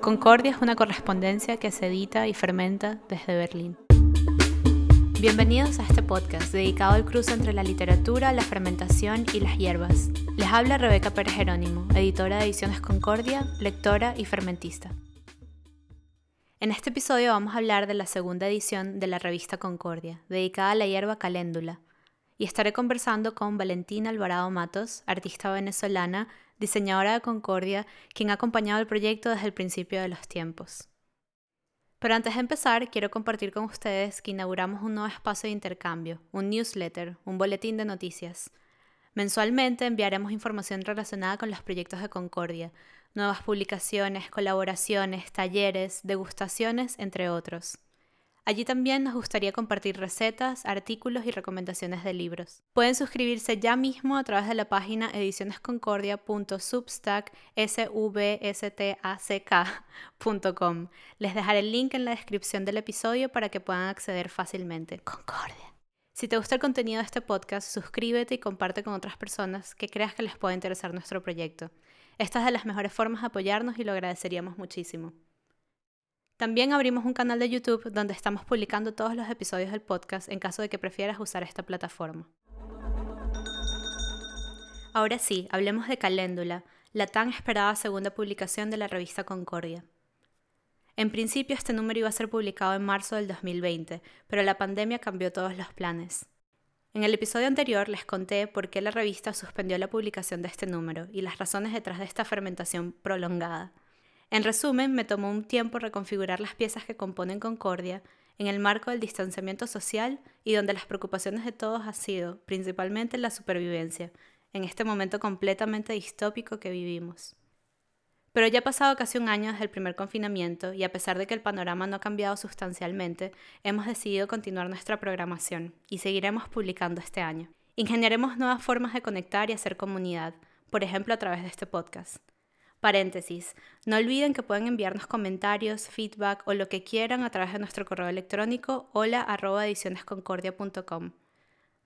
Concordia es una correspondencia que se edita y fermenta desde Berlín. Bienvenidos a este podcast dedicado al cruce entre la literatura, la fermentación y las hierbas. Les habla Rebeca Pérez Jerónimo, editora de Ediciones Concordia, lectora y fermentista. En este episodio vamos a hablar de la segunda edición de la revista Concordia, dedicada a la hierba caléndula, y estaré conversando con Valentina Alvarado Matos, artista venezolana, diseñadora de Concordia, quien ha acompañado el proyecto desde el principio de los tiempos. Pero antes de empezar, quiero compartir con ustedes que inauguramos un nuevo espacio de intercambio, un newsletter, un boletín de noticias. Mensualmente enviaremos información relacionada con los proyectos de Concordia, nuevas publicaciones, colaboraciones, talleres, degustaciones, entre otros. Allí también nos gustaría compartir recetas, artículos y recomendaciones de libros. Pueden suscribirse ya mismo a través de la página edicionesconcordia.substack.com. Les dejaré el link en la descripción del episodio para que puedan acceder fácilmente. Concordia. Si te gusta el contenido de este podcast, suscríbete y comparte con otras personas que creas que les pueda interesar nuestro proyecto. Esta es de las mejores formas de apoyarnos y lo agradeceríamos muchísimo. También abrimos un canal de YouTube donde estamos publicando todos los episodios del podcast en caso de que prefieras usar esta plataforma. Ahora sí, hablemos de Caléndula, la tan esperada segunda publicación de la revista Concordia. En principio este número iba a ser publicado en marzo del 2020, pero la pandemia cambió todos los planes. En el episodio anterior les conté por qué la revista suspendió la publicación de este número y las razones detrás de esta fermentación prolongada. En resumen, me tomó un tiempo reconfigurar las piezas que componen Concordia en el marco del distanciamiento social y donde las preocupaciones de todos ha sido principalmente la supervivencia, en este momento completamente distópico que vivimos. Pero ya ha pasado casi un año desde el primer confinamiento y a pesar de que el panorama no ha cambiado sustancialmente, hemos decidido continuar nuestra programación y seguiremos publicando este año. Ingeniaremos nuevas formas de conectar y hacer comunidad, por ejemplo a través de este podcast. Paréntesis. No olviden que pueden enviarnos comentarios, feedback o lo que quieran a través de nuestro correo electrónico hola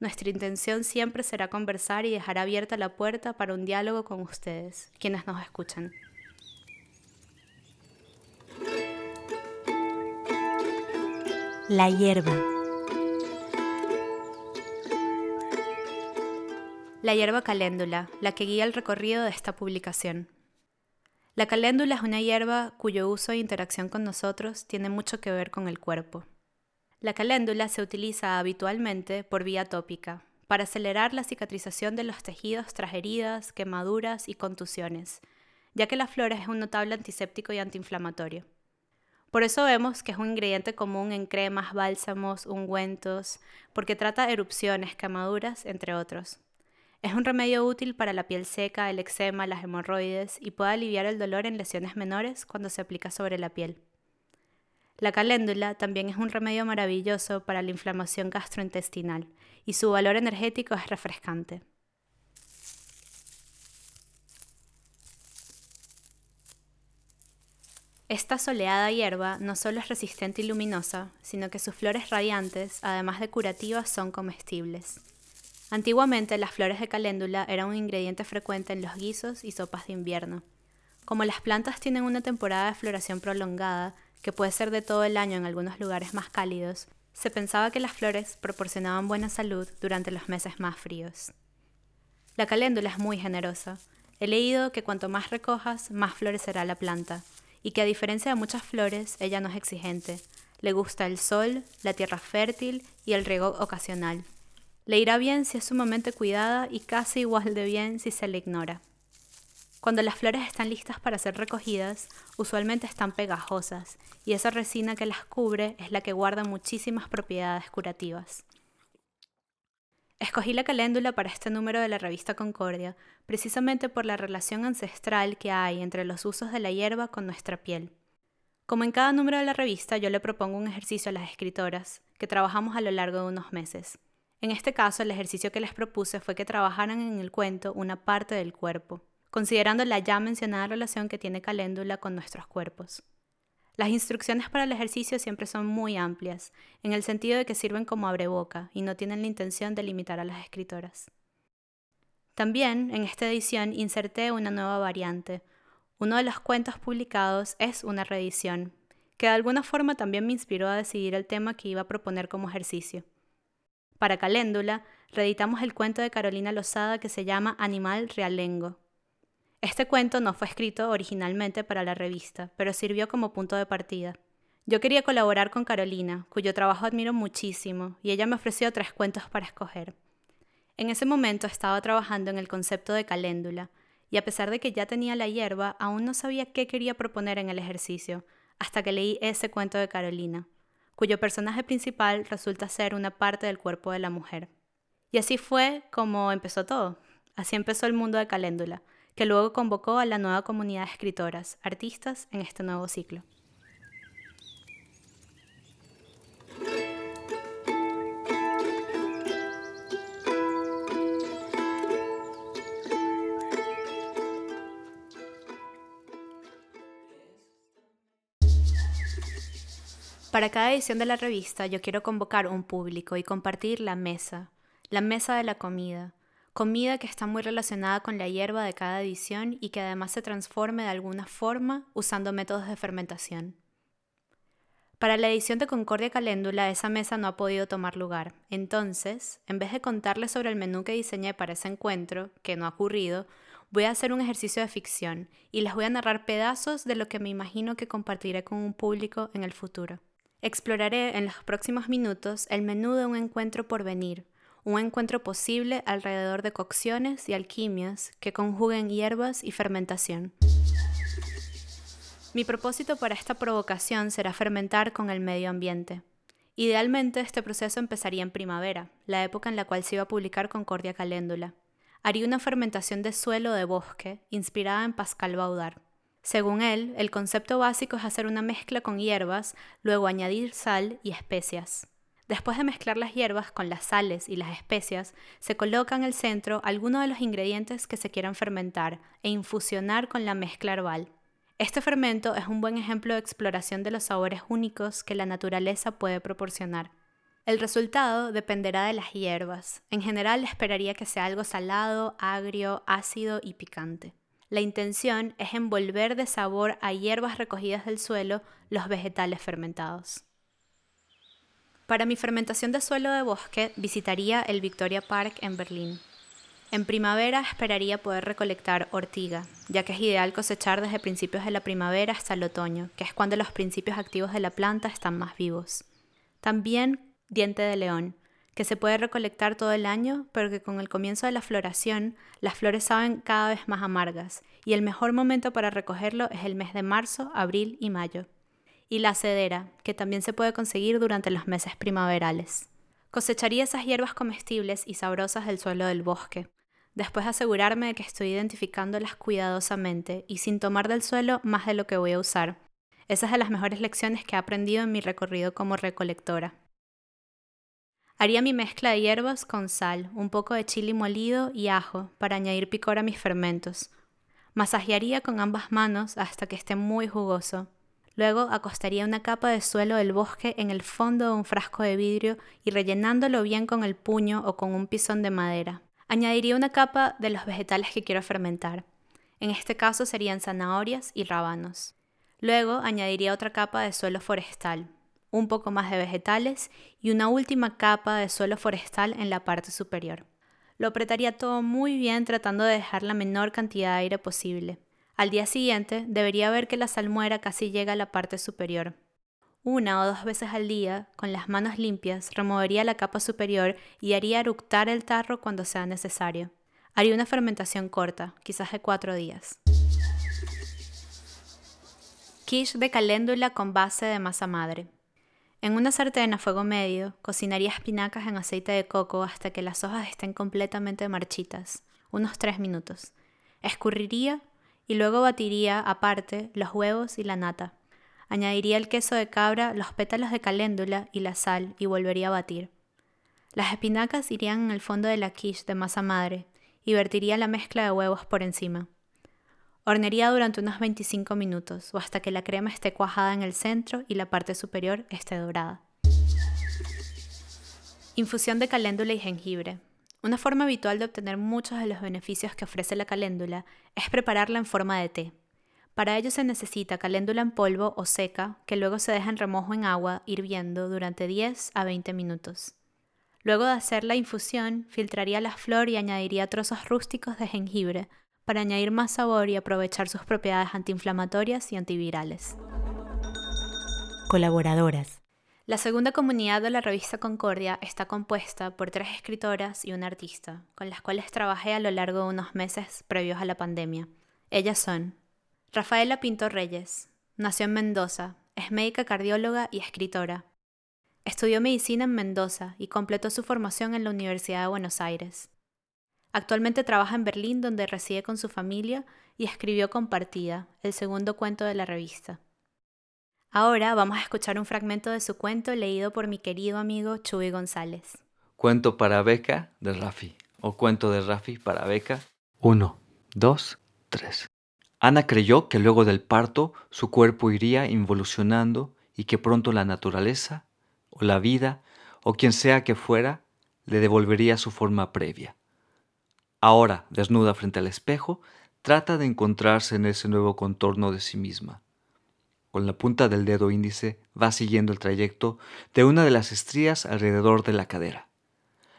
Nuestra intención siempre será conversar y dejar abierta la puerta para un diálogo con ustedes, quienes nos escuchan. La hierba. La hierba caléndula, la que guía el recorrido de esta publicación. La caléndula es una hierba cuyo uso e interacción con nosotros tiene mucho que ver con el cuerpo. La caléndula se utiliza habitualmente por vía tópica, para acelerar la cicatrización de los tejidos tras heridas, quemaduras y contusiones, ya que la flor es un notable antiséptico y antiinflamatorio. Por eso vemos que es un ingrediente común en cremas, bálsamos, ungüentos, porque trata erupciones, quemaduras, entre otros. Es un remedio útil para la piel seca, el eczema, las hemorroides y puede aliviar el dolor en lesiones menores cuando se aplica sobre la piel. La caléndula también es un remedio maravilloso para la inflamación gastrointestinal y su valor energético es refrescante. Esta soleada hierba no solo es resistente y luminosa, sino que sus flores radiantes, además de curativas, son comestibles. Antiguamente las flores de caléndula eran un ingrediente frecuente en los guisos y sopas de invierno. Como las plantas tienen una temporada de floración prolongada, que puede ser de todo el año en algunos lugares más cálidos, se pensaba que las flores proporcionaban buena salud durante los meses más fríos. La caléndula es muy generosa. He leído que cuanto más recojas, más florecerá la planta, y que a diferencia de muchas flores, ella no es exigente. Le gusta el sol, la tierra fértil y el riego ocasional. Le irá bien si es sumamente cuidada y casi igual de bien si se le ignora. Cuando las flores están listas para ser recogidas, usualmente están pegajosas, y esa resina que las cubre es la que guarda muchísimas propiedades curativas. Escogí la caléndula para este número de la revista Concordia, precisamente por la relación ancestral que hay entre los usos de la hierba con nuestra piel. Como en cada número de la revista, yo le propongo un ejercicio a las escritoras, que trabajamos a lo largo de unos meses. En este caso, el ejercicio que les propuse fue que trabajaran en el cuento una parte del cuerpo, considerando la ya mencionada relación que tiene Caléndula con nuestros cuerpos. Las instrucciones para el ejercicio siempre son muy amplias, en el sentido de que sirven como abreboca y no tienen la intención de limitar a las escritoras. También, en esta edición, inserté una nueva variante, Uno de los cuentos publicados es una reedición, que de alguna forma también me inspiró a decidir el tema que iba a proponer como ejercicio. Para Caléndula, reeditamos el cuento de Carolina Lozada que se llama Animal Realengo. Este cuento no fue escrito originalmente para la revista, pero sirvió como punto de partida. Yo quería colaborar con Carolina, cuyo trabajo admiro muchísimo, y ella me ofreció tres cuentos para escoger. En ese momento estaba trabajando en el concepto de caléndula, y a pesar de que ya tenía la hierba, aún no sabía qué quería proponer en el ejercicio, hasta que leí ese cuento de Carolina, cuyo personaje principal resulta ser una parte del cuerpo de la mujer. Y así fue como empezó todo. Así empezó el mundo de Caléndula, que luego convocó a la nueva comunidad de escritoras, artistas en este nuevo ciclo. Para cada edición de la revista yo quiero convocar un público y compartir la mesa, la mesa de la comida, comida que está muy relacionada con la hierba de cada edición y que además se transforme de alguna forma usando métodos de fermentación. Para la edición de Concordia Caléndula esa mesa no ha podido tomar lugar, entonces, en vez de contarles sobre el menú que diseñé para ese encuentro, que no ha ocurrido, voy a hacer un ejercicio de ficción y les voy a narrar pedazos de lo que me imagino que compartiré con un público en el futuro. Exploraré en los próximos minutos el menú de un encuentro por venir, un encuentro posible alrededor de cocciones y alquimias que conjuguen hierbas y fermentación. Mi propósito para esta provocación será fermentar con el medio ambiente. Idealmente este proceso empezaría en primavera, la época en la cual se iba a publicar Concordia Caléndula. Haría una fermentación de suelo de bosque, inspirada en Pascal Baudard. Según él, el concepto básico es hacer una mezcla con hierbas, luego añadir sal y especias. Después de mezclar las hierbas con las sales y las especias, se coloca en el centro alguno de los ingredientes que se quieran fermentar e infusionar con la mezcla herbal. Este fermento es un buen ejemplo de exploración de los sabores únicos que la naturaleza puede proporcionar. El resultado dependerá de las hierbas. En general esperaría que sea algo salado, agrio, ácido y picante. La intención es envolver de sabor a hierbas recogidas del suelo los vegetales fermentados. Para mi fermentación de suelo de bosque visitaría el Victoria Park en Berlín. En primavera esperaría poder recolectar ortiga, ya que es ideal cosechar desde principios de la primavera hasta el otoño, que es cuando los principios activos de la planta están más vivos. También diente de león, que se puede recolectar todo el año, pero que con el comienzo de la floración las flores saben cada vez más amargas y el mejor momento para recogerlo es el mes de marzo, abril y mayo. Y la cedera, que también se puede conseguir durante los meses primaverales. Cosecharía esas hierbas comestibles y sabrosas del suelo del bosque, después asegurarme de que estoy identificándolas cuidadosamente y sin tomar del suelo más de lo que voy a usar. Esa es de las mejores lecciones que he aprendido en mi recorrido como recolectora. Haría mi mezcla de hierbas con sal, un poco de chile molido y ajo para añadir picor a mis fermentos. Masajearía con ambas manos hasta que esté muy jugoso. Luego acostaría una capa de suelo del bosque en el fondo de un frasco de vidrio y rellenándolo bien con el puño o con un pisón de madera. Añadiría una capa de los vegetales que quiero fermentar. En este caso serían zanahorias y rábanos. Luego añadiría otra capa de suelo forestal, un poco más de vegetales y una última capa de suelo forestal en la parte superior. Lo apretaría todo muy bien tratando de dejar la menor cantidad de aire posible. Al día siguiente debería ver que la salmuera casi llega a la parte superior. Una o dos veces al día, con las manos limpias, removería la capa superior y haría eructar el tarro cuando sea necesario. Haría una fermentación corta, quizás de cuatro días. Quiche de caléndula con base de masa madre. En una sartén a fuego medio, cocinaría espinacas en aceite de coco hasta que las hojas estén completamente marchitas, unos 3 minutos. Escurriría y luego batiría aparte los huevos y la nata. Añadiría el queso de cabra, los pétalos de caléndula y la sal y volvería a batir. Las espinacas irían en el fondo de la quiche de masa madre y vertiría la mezcla de huevos por encima. Hornearía durante unos 25 minutos o hasta que la crema esté cuajada en el centro y la parte superior esté dorada. Infusión de caléndula y jengibre. Una forma habitual de obtener muchos de los beneficios que ofrece la caléndula es prepararla en forma de té. Para ello se necesita caléndula en polvo o seca, que luego se deja en remojo en agua hirviendo durante 10 a 20 minutos. Luego de hacer la infusión, filtraría la flor y añadiría trozos rústicos de jengibre para añadir más sabor y aprovechar sus propiedades antiinflamatorias y antivirales. Colaboradoras. La segunda comunidad de la revista Concordia está compuesta por tres escritoras y un artista, con las cuales trabajé a lo largo de unos meses previos a la pandemia. Ellas son Rafaela Pinto Reyes. Nació en Mendoza, es médica cardióloga y escritora. Estudió medicina en Mendoza y completó su formación en la Universidad de Buenos Aires. Actualmente trabaja en Berlín donde reside con su familia y escribió Compartida, el segundo cuento de la revista. Ahora vamos a escuchar un fragmento de su cuento leído por mi querido amigo Chuy González. Cuento para Beca de Rafi, o cuento de Rafi para Beca. Uno, dos, tres. Ana creyó que luego del parto su cuerpo iría involucionando y que pronto la naturaleza, o la vida, o quien sea que fuera, le devolvería su forma previa. Ahora, desnuda frente al espejo, trata de encontrarse en ese nuevo contorno de sí misma. Con la punta del dedo índice va siguiendo el trayecto de una de las estrías alrededor de la cadera.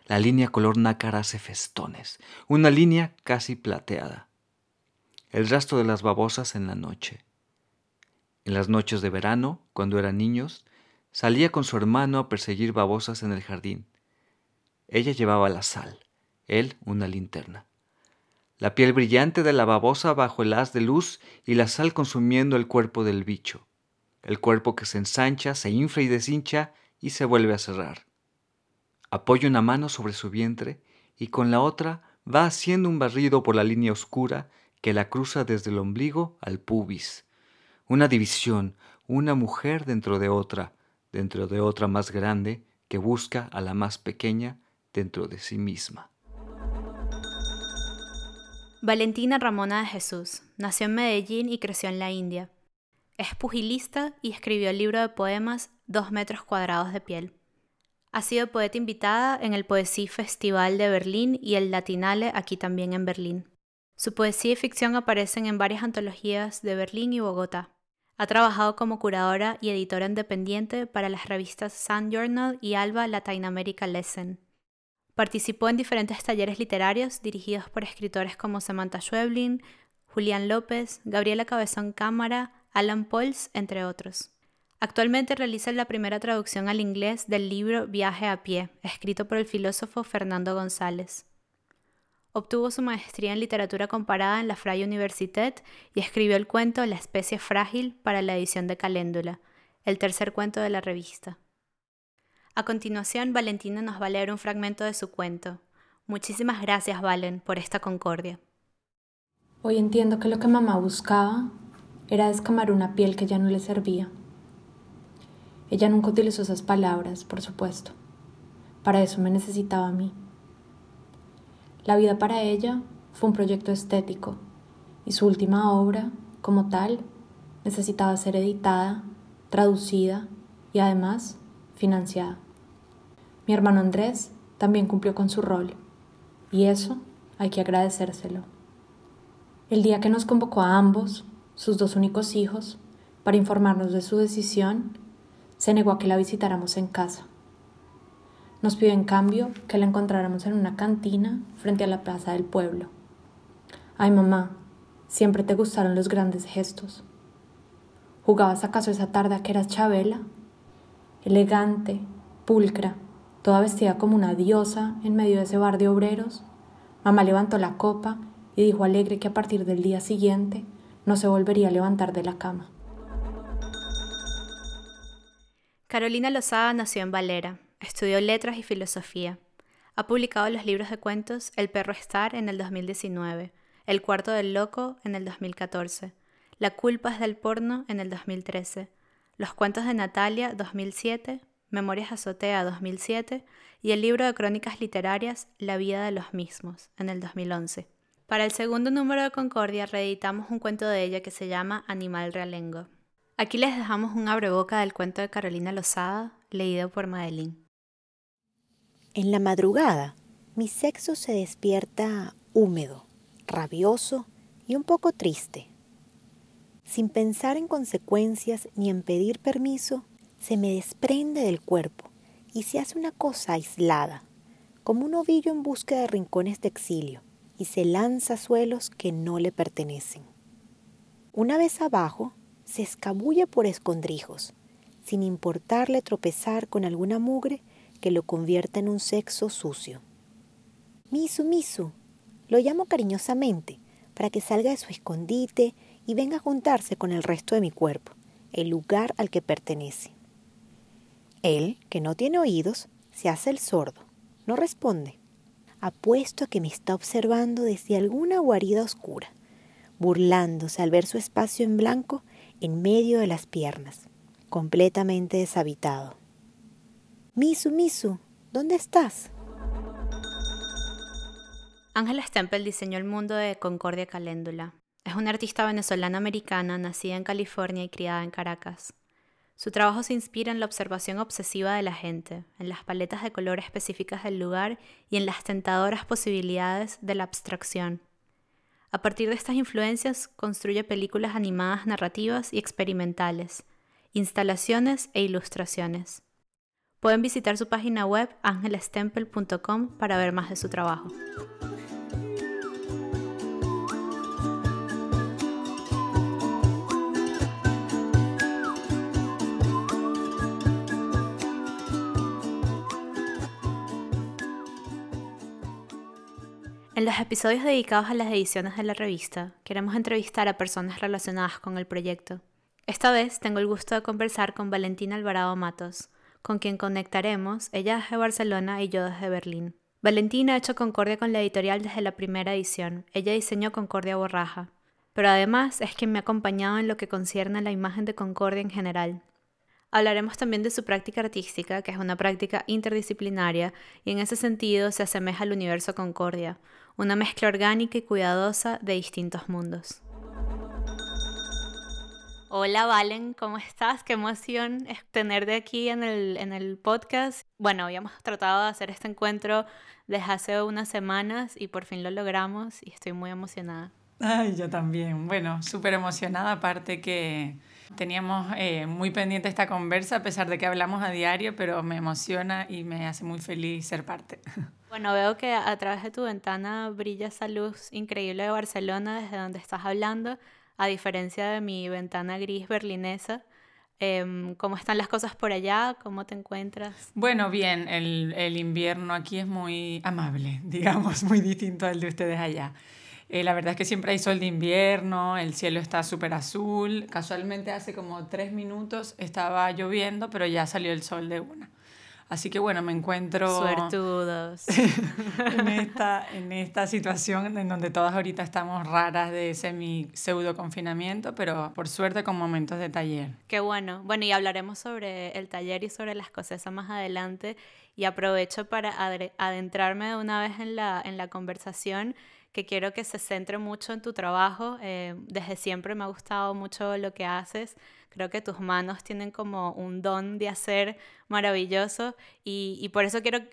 La línea color nácar hace festones, una línea casi plateada. El rastro de las babosas en la noche. En las noches de verano, cuando eran niños, salía con su hermano a perseguir babosas en el jardín. Ella llevaba la sal él una linterna. La piel brillante de la babosa bajo el haz de luz y la sal consumiendo el cuerpo del bicho, el cuerpo que se ensancha, se infla y deshincha y se vuelve a cerrar. Apoya una mano sobre su vientre y con la otra va haciendo un barrido por la línea oscura que la cruza desde el ombligo al pubis. Una división, una mujer dentro de otra, dentro de otra más grande que busca a la más pequeña dentro de sí misma. Valentina Ramona de Jesús nació en Medellín y creció en la India. Es pugilista y escribió el libro de poemas Dos metros cuadrados de piel. Ha sido poeta invitada en el Poesía Festival de Berlín y el Latinale aquí también en Berlín. Su poesía y ficción aparecen en varias antologías de Berlín y Bogotá. Ha trabajado como curadora y editora independiente para las revistas Sun Journal y Alba Latin America Lesson. Participó en diferentes talleres literarios dirigidos por escritores como Samantha Schweblin, Julián López, Gabriela Cabezón Cámara, Alan Pauls, entre otros. Actualmente realiza la primera traducción al inglés del libro Viaje a pie, escrito por el filósofo Fernando González. Obtuvo su maestría en literatura comparada en la Freie Universität y escribió el cuento La especie frágil para la edición de Caléndula, el tercer cuento de la revista. A continuación, Valentina nos va a leer un fragmento de su cuento. Muchísimas gracias, Valen, por esta concordia. Hoy entiendo que lo que mamá buscaba era descamar una piel que ya no le servía. Ella nunca utilizó esas palabras, por supuesto. Para eso me necesitaba a mí. La vida para ella fue un proyecto estético y su última obra, como tal, necesitaba ser editada, traducida y además financiada. Mi hermano Andrés también cumplió con su rol y eso hay que agradecérselo. El día que nos convocó a ambos, sus dos únicos hijos, para informarnos de su decisión, se negó a que la visitáramos en casa. Nos pidió en cambio que la encontráramos en una cantina frente a la plaza del pueblo. Ay mamá, siempre te gustaron los grandes gestos. ¿Jugabas acaso esa tarde a que eras Chabela? Elegante, pulcra, toda vestida como una diosa en medio de ese bar de obreros, mamá levantó la copa y dijo alegre que a partir del día siguiente no se volvería a levantar de la cama. Carolina Lozada nació en Valera, estudió letras y filosofía. Ha publicado los libros de cuentos El perro estar en el 2019, El cuarto del loco en el 2014, La culpa es del porno en el 2013, Los cuentos de Natalia 2007, Memorias Azotea 2007 y el libro de crónicas literarias La vida de los mismos en el 2011. Para el segundo número de Concordia reeditamos un cuento de ella que se llama Animal Realengo. Aquí les dejamos un abreboca del cuento de Carolina Lozada, leído por Madeline. En la madrugada, mi sexo se despierta húmedo, rabioso y un poco triste. Sin pensar en consecuencias ni en pedir permiso, se me desprende del cuerpo y se hace una cosa aislada, como un ovillo en busca de rincones de exilio, y se lanza a suelos que no le pertenecen. Una vez abajo, se escabulle por escondrijos, sin importarle tropezar con alguna mugre que lo convierta en un sexo sucio. Misu, Misu, lo llamo cariñosamente para que salga de su escondite y venga a juntarse con el resto de mi cuerpo, el lugar al que pertenece. Él, que no tiene oídos, se hace el sordo, no responde. Apuesto a que me está observando desde alguna guarida oscura, burlándose al ver su espacio en blanco en medio de las piernas, completamente deshabitado. Misu, Misu, ¿dónde estás? Ángela Stempel diseñó el mundo de Concordia Caléndula. Es una artista venezolana americana nacida en California y criada en Caracas. Su trabajo se inspira en la observación obsesiva de la gente, en las paletas de color específicas del lugar y en las tentadoras posibilidades de la abstracción. A partir de estas influencias construye películas animadas narrativas y experimentales, instalaciones e ilustraciones. Pueden visitar su página web angelestempel.com para ver más de su trabajo. En los episodios dedicados a las ediciones de la revista, queremos entrevistar a personas relacionadas con el proyecto. Esta vez tengo el gusto de conversar con Valentina Alvarado Matos, con quien conectaremos, ella desde Barcelona y yo desde Berlín. Valentina ha hecho Concordia con la editorial desde la primera edición, ella diseñó Concordia Borraja, pero además es quien me ha acompañado en lo que concierne a la imagen de Concordia en general. Hablaremos también de su práctica artística, que es una práctica interdisciplinaria y en ese sentido se asemeja al universo Concordia, una mezcla orgánica y cuidadosa de distintos mundos. Hola Valen, ¿cómo estás? Qué emoción es tenerte aquí en el, en el podcast. Bueno, habíamos tratado de hacer este encuentro desde hace unas semanas y por fin lo logramos y estoy muy emocionada. Ay, yo también. Bueno, súper emocionada, aparte que teníamos eh, muy pendiente esta conversa, a pesar de que hablamos a diario, pero me emociona y me hace muy feliz ser parte. Bueno, veo que a través de tu ventana brilla esa luz increíble de Barcelona desde donde estás hablando, a diferencia de mi ventana gris berlinesa. Em, ¿Cómo están las cosas por allá? ¿Cómo te encuentras? Bueno, bien, el, el invierno aquí es muy amable, digamos, muy distinto al de ustedes allá. Eh, la verdad es que siempre hay sol de invierno, el cielo está súper azul. Casualmente hace como tres minutos estaba lloviendo, pero ya salió el sol de una. Así que bueno, me encuentro... Suertudos. en, esta, en esta situación en donde todas ahorita estamos raras de semi-pseudo confinamiento, pero por suerte con momentos de taller. Qué bueno. Bueno, y hablaremos sobre el taller y sobre las cosas más adelante. Y aprovecho para adentrarme de una vez en la, en la conversación que quiero que se centre mucho en tu trabajo. Eh, desde siempre me ha gustado mucho lo que haces. Creo que tus manos tienen como un don de hacer maravilloso y, y por eso quiero, eh,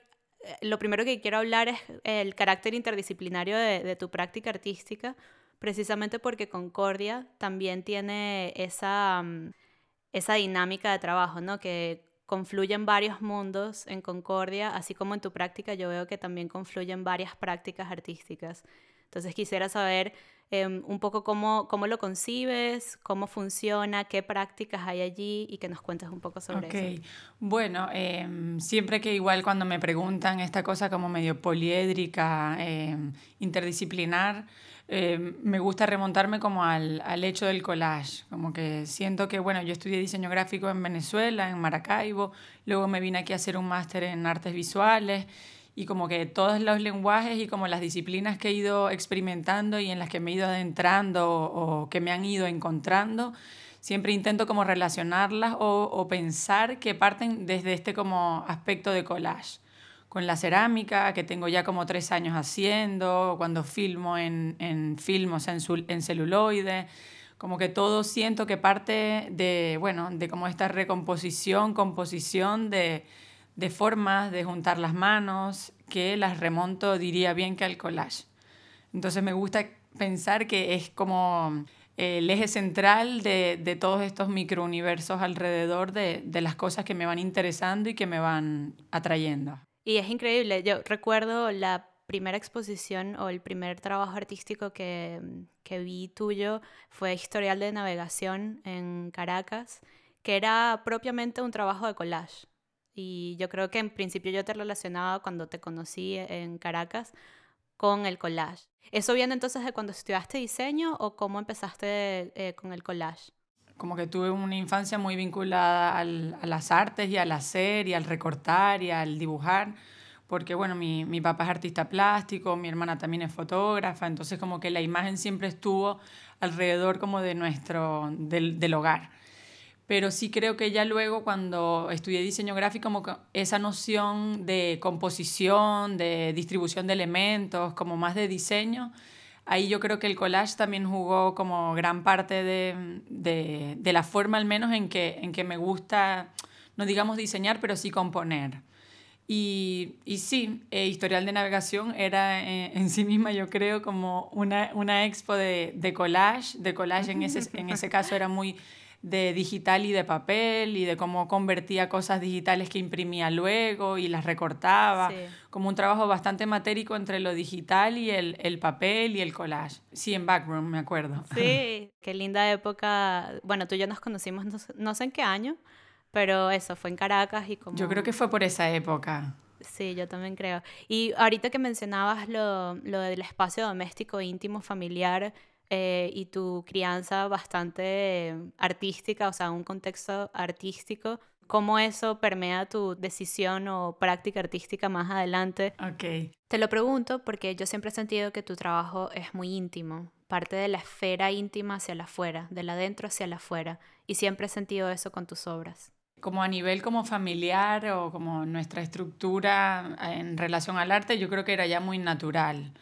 lo primero que quiero hablar es el carácter interdisciplinario de, de tu práctica artística, precisamente porque Concordia también tiene esa, mm, esa dinámica de trabajo, ¿no? Que confluyen varios mundos en Concordia, así como en tu práctica yo veo que también confluyen varias prácticas artísticas. Entonces quisiera saber em, un poco cómo, cómo lo concibes, cómo funciona, qué prácticas hay allí y que nos cuentes un poco sobre eso. Bueno, em, siempre que igual cuando me preguntan esta cosa como medio poliédrica, em, interdisciplinar, me gusta remontarme como al, al, hecho del collage, como que siento que, bueno, yo estudié diseño gráfico en Venezuela, en Maracaibo, luego me vine aquí a hacer un máster en artes visuales y como que todos los lenguajes y como las disciplinas que he ido experimentando y en las que me he ido adentrando o, que me han ido encontrando, siempre intento como relacionarlas o, o, pensar que parten desde este como aspecto de collage. Con la cerámica, que tengo ya como tres años haciendo, cuando filmo en, en film, o sea, en, en celuloide, como que todo siento que parte de, bueno, de como esta recomposición, composición de de formas de juntar las manos que las remonto, diría bien, que al collage. Entonces me gusta pensar que es como el eje central de, de todos estos microuniversos alrededor de, de las cosas que me van interesando y que me van atrayendo. Y es increíble, yo recuerdo la primera exposición o el primer trabajo artístico que, que vi tuyo fue Historial de Navegación en Caracas, que era propiamente un trabajo de collage. Y yo creo que en principio yo te relacionaba cuando te conocí en Caracas con el collage. ¿Eso viene entonces de cuando estudiaste diseño o cómo empezaste eh, con el collage? Como que tuve una infancia muy vinculada al, a las artes y al hacer y al recortar y al dibujar, porque bueno, mi, mi papá es artista plástico, mi hermana también es fotógrafa, entonces como que la imagen siempre estuvo alrededor como de nuestro, del, del hogar. Pero sí creo que ya luego cuando estudié diseño gráfico, como esa noción de composición, de distribución de elementos, como más de diseño, ahí yo creo que el collage también jugó como gran parte de, de, de la forma al menos en que, en que me gusta, no digamos diseñar, pero sí componer. Y, y sí, eh, Historial de Navegación era eh, en sí misma, yo creo, como una, una expo de, de collage. De collage en ese, en ese caso era muy de digital y de papel y de cómo convertía cosas digitales que imprimía luego y las recortaba, como un trabajo bastante matérico entre lo digital y el, el, papel y el collage. Sí, en Backroom, me acuerdo. Sí, qué linda época. Bueno, tú y yo nos conocimos no, no sé en qué año, pero eso, fue en Caracas y como... Yo creo que fue por esa época. Sí, yo también creo. Y ahorita que mencionabas lo, lo del espacio doméstico, íntimo, familiar, eh, y tu crianza bastante artística, o sea, un contexto artístico, ¿cómo eso permea tu decisión o práctica artística más adelante? Ok. Te lo pregunto porque yo siempre he sentido que tu trabajo es muy íntimo, parte de la esfera íntima hacia la afuera, de la adentro hacia la afuera, y siempre he sentido eso con tus obras como a nivel como familiar o como nuestra estructura en relación al arte, yo creo que era ya muy natural.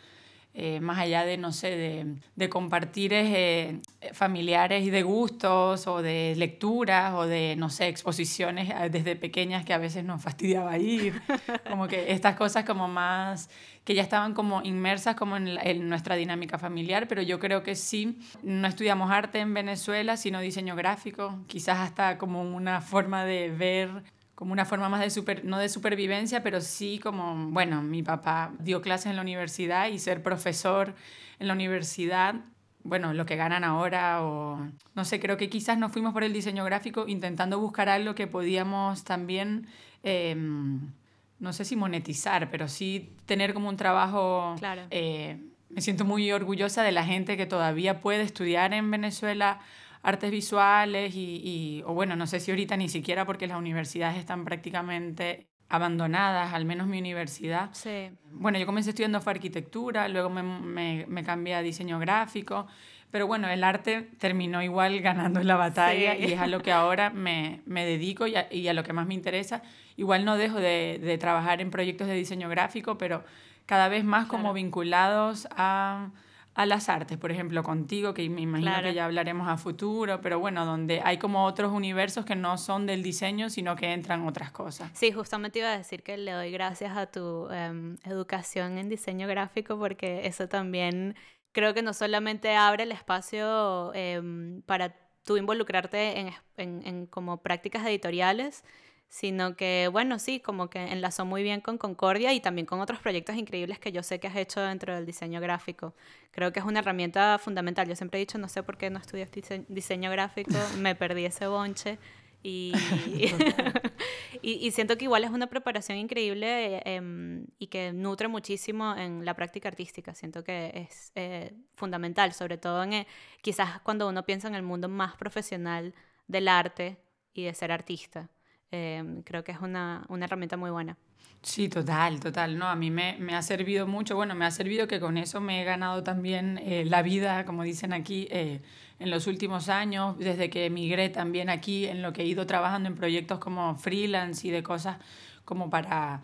Eh, más allá de, no sé, de, de compartir eh, familiares y de gustos o de lecturas o de, no sé, exposiciones eh, desde pequeñas que a veces nos fastidiaba ir, como que estas cosas como más que ya estaban como inmersas como en, en, nuestra dinámica familiar, pero yo creo que sí, no estudiamos arte en Venezuela, sino diseño gráfico, quizás hasta como una forma de ver como una forma más de super, no de supervivencia, pero sí como, bueno, mi papá dio clases en la universidad y ser profesor en la universidad, bueno, lo que ganan ahora o no sé, creo que quizás nos fuimos por el diseño gráfico intentando buscar algo que podíamos también, eh, no sé si monetizar, pero sí tener como un trabajo... Claro. Eh, me siento muy orgullosa de la gente que todavía puede estudiar en Venezuela artes visuales y, y, o bueno, no sé si ahorita ni siquiera porque las universidades están prácticamente abandonadas, al menos mi universidad. Sí. Bueno, yo comencé estudiando fue arquitectura, luego me, me, me, cambié a diseño gráfico, pero bueno, el arte terminó igual ganando la batalla sí. y es a lo que ahora me, me dedico y a, y a, lo que más me interesa. Igual no dejo de, de, trabajar en proyectos de diseño gráfico, pero cada vez más claro. como vinculados a a las artes, por ejemplo, contigo, que me imagino claro. que ya hablaremos a futuro, pero bueno, donde hay como otros universos que no son del diseño, sino que entran otras cosas. Sí, justamente iba a decir que le doy gracias a tu um, educación en diseño gráfico, porque eso también creo que no solamente abre el espacio um, para tú involucrarte en, en, en como prácticas editoriales, sino que, bueno, sí, como que enlazó muy bien con Concordia y también con otros proyectos increíbles que yo sé que has hecho dentro del diseño gráfico. Creo que es una herramienta fundamental. Yo siempre he dicho, no sé por qué no estudié diseño gráfico, me perdí ese bonche. Y, y, y, siento que igual es una preparación increíble eh, y que nutre muchísimo en la práctica artística. Siento que es eh, fundamental, sobre todo en eh, quizás cuando uno piensa en el mundo más profesional del arte y de ser artista. Eh, creo que es una, una, herramienta muy buena. Sí, total, total. No, a mí me, me, ha servido mucho. Bueno, me ha servido que con eso me he ganado también eh, la vida, como dicen aquí, eh, en los últimos años, desde que emigré también aquí, en lo que he ido trabajando en proyectos como freelance y de cosas como para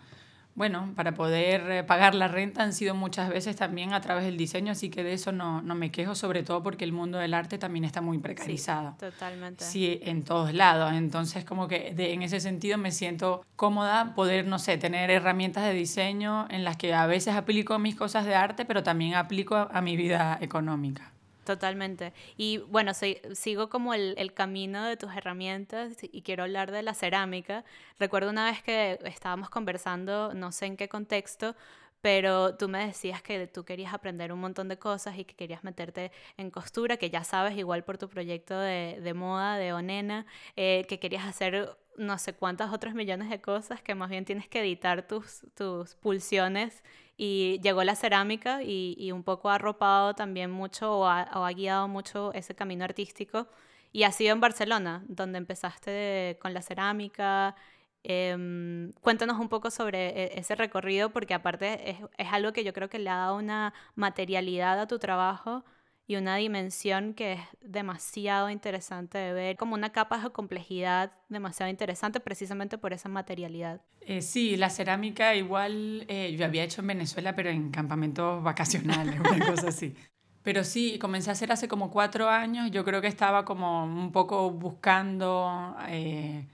bueno, para poder eh, pagar la renta han sido muchas veces también a través del diseño, así que de eso no, no me quejo, sobre todo porque el mundo del arte también está muy precarizado. Sí, totalmente. Sí, en todos lados. Entonces, como que de, en ese sentido me siento cómoda poder, no sé, tener herramientas de diseño en las que a veces aplico mis cosas de arte, pero también aplico a, a mi vida económica. Totalmente. Y bueno, sigo como el, el, camino de tus herramientas y quiero hablar de la cerámica. Recuerdo una vez que estábamos conversando, no sé en qué contexto, pero tú me decías que tú querías aprender un montón de cosas y que querías meterte en costura, que ya sabes igual por tu proyecto de, de moda, de Onena, eh, que querías hacer no sé cuántas otras millones de cosas, que más bien tienes que editar tus, tus pulsiones y llegó la cerámica y, y un poco ha arropado también mucho o ha, o ha guiado mucho ese camino artístico. Y ha sido en Barcelona, donde empezaste con la cerámica, Em, cuéntanos un poco sobre e, ese recorrido, porque aparte es, es, algo que yo creo que le ha dado una materialidad a tu trabajo y una dimensión que es demasiado interesante de ver, como una capa de complejidad demasiado interesante precisamente por esa materialidad. Eh, sí, la cerámica igual eh, yo había hecho en Venezuela, pero en campamentos vacacionales, una cosa así. Pero sí, comencé a hacer hace como cuatro años, yo creo que estaba como un poco buscando... Eh,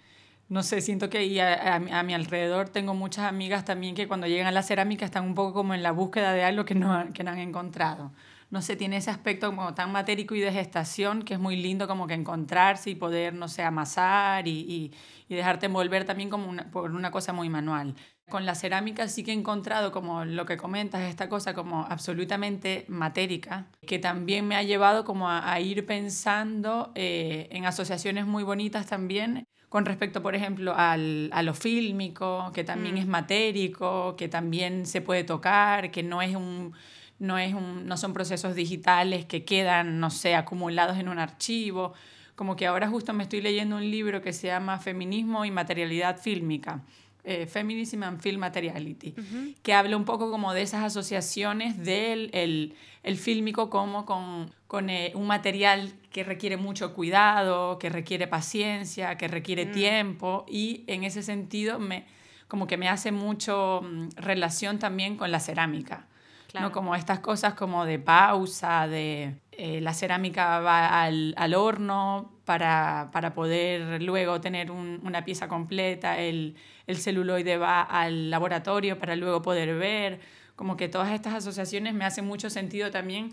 no sé, siento que a, a, mi alrededor tengo muchas amigas también que cuando llegan a la cerámica están un poco como en la búsqueda de algo que no, que no han encontrado. No sé, tiene ese aspecto como tan matérico y de gestación que es muy lindo como que encontrarse y poder, no sé, amasar y, y, y dejarte envolver también como por una cosa muy manual. Con la cerámica sí que he encontrado como lo que comentas, esta cosa como absolutamente matérica, que también me ha llevado como a, ir pensando eh, en asociaciones muy bonitas también con respecto, por ejemplo, al, a lo fílmico, que también mm. es matérico, que también se puede tocar, que no es un no, es un, no son procesos digitales que quedan, no sé, acumulados en un archivo. Como que ahora justo me estoy leyendo un libro que se llama Feminismo y Materialidad Fílmica, eh, Feminism and Film Materiality, que habla un poco como de esas asociaciones del el, el fílmico como con, con eh, un material que requiere mucho cuidado, que requiere paciencia, que requiere mm. tiempo y en ese sentido me, como que me hace mucho mm, relación también con la cerámica. ¿no? Como estas cosas como de pausa, de eh, la cerámica va al, al horno para, para, poder luego tener una pieza completa, el, el celuloide va al laboratorio para luego poder ver, como que todas estas asociaciones me hacen mucho sentido también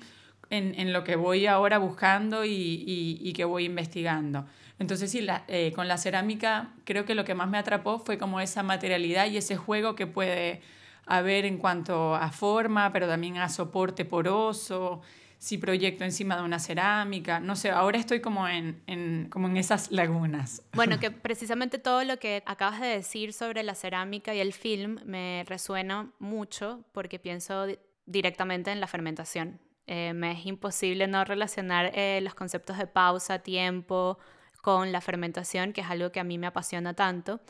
en, en lo que voy ahora buscando y, y, y que voy investigando. Entonces sí, la, eh, con la cerámica creo que lo que más me atrapó fue como esa materialidad y ese juego que puede a ver en cuanto a forma, pero también a soporte poroso, si proyecto encima de una cerámica, no sé, ahora estoy como en, en, como en esas lagunas. Bueno, que precisamente todo lo que acabas de decir sobre la cerámica y el film me resuena mucho porque pienso directamente en la fermentación. Eh, me es imposible no relacionar eh, los conceptos de pausa, tiempo, con la fermentación, que es algo que a mí me apasiona tanto.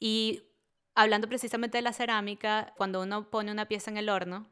Y hablando precisamente de la cerámica, cuando uno pone una pieza en el horno,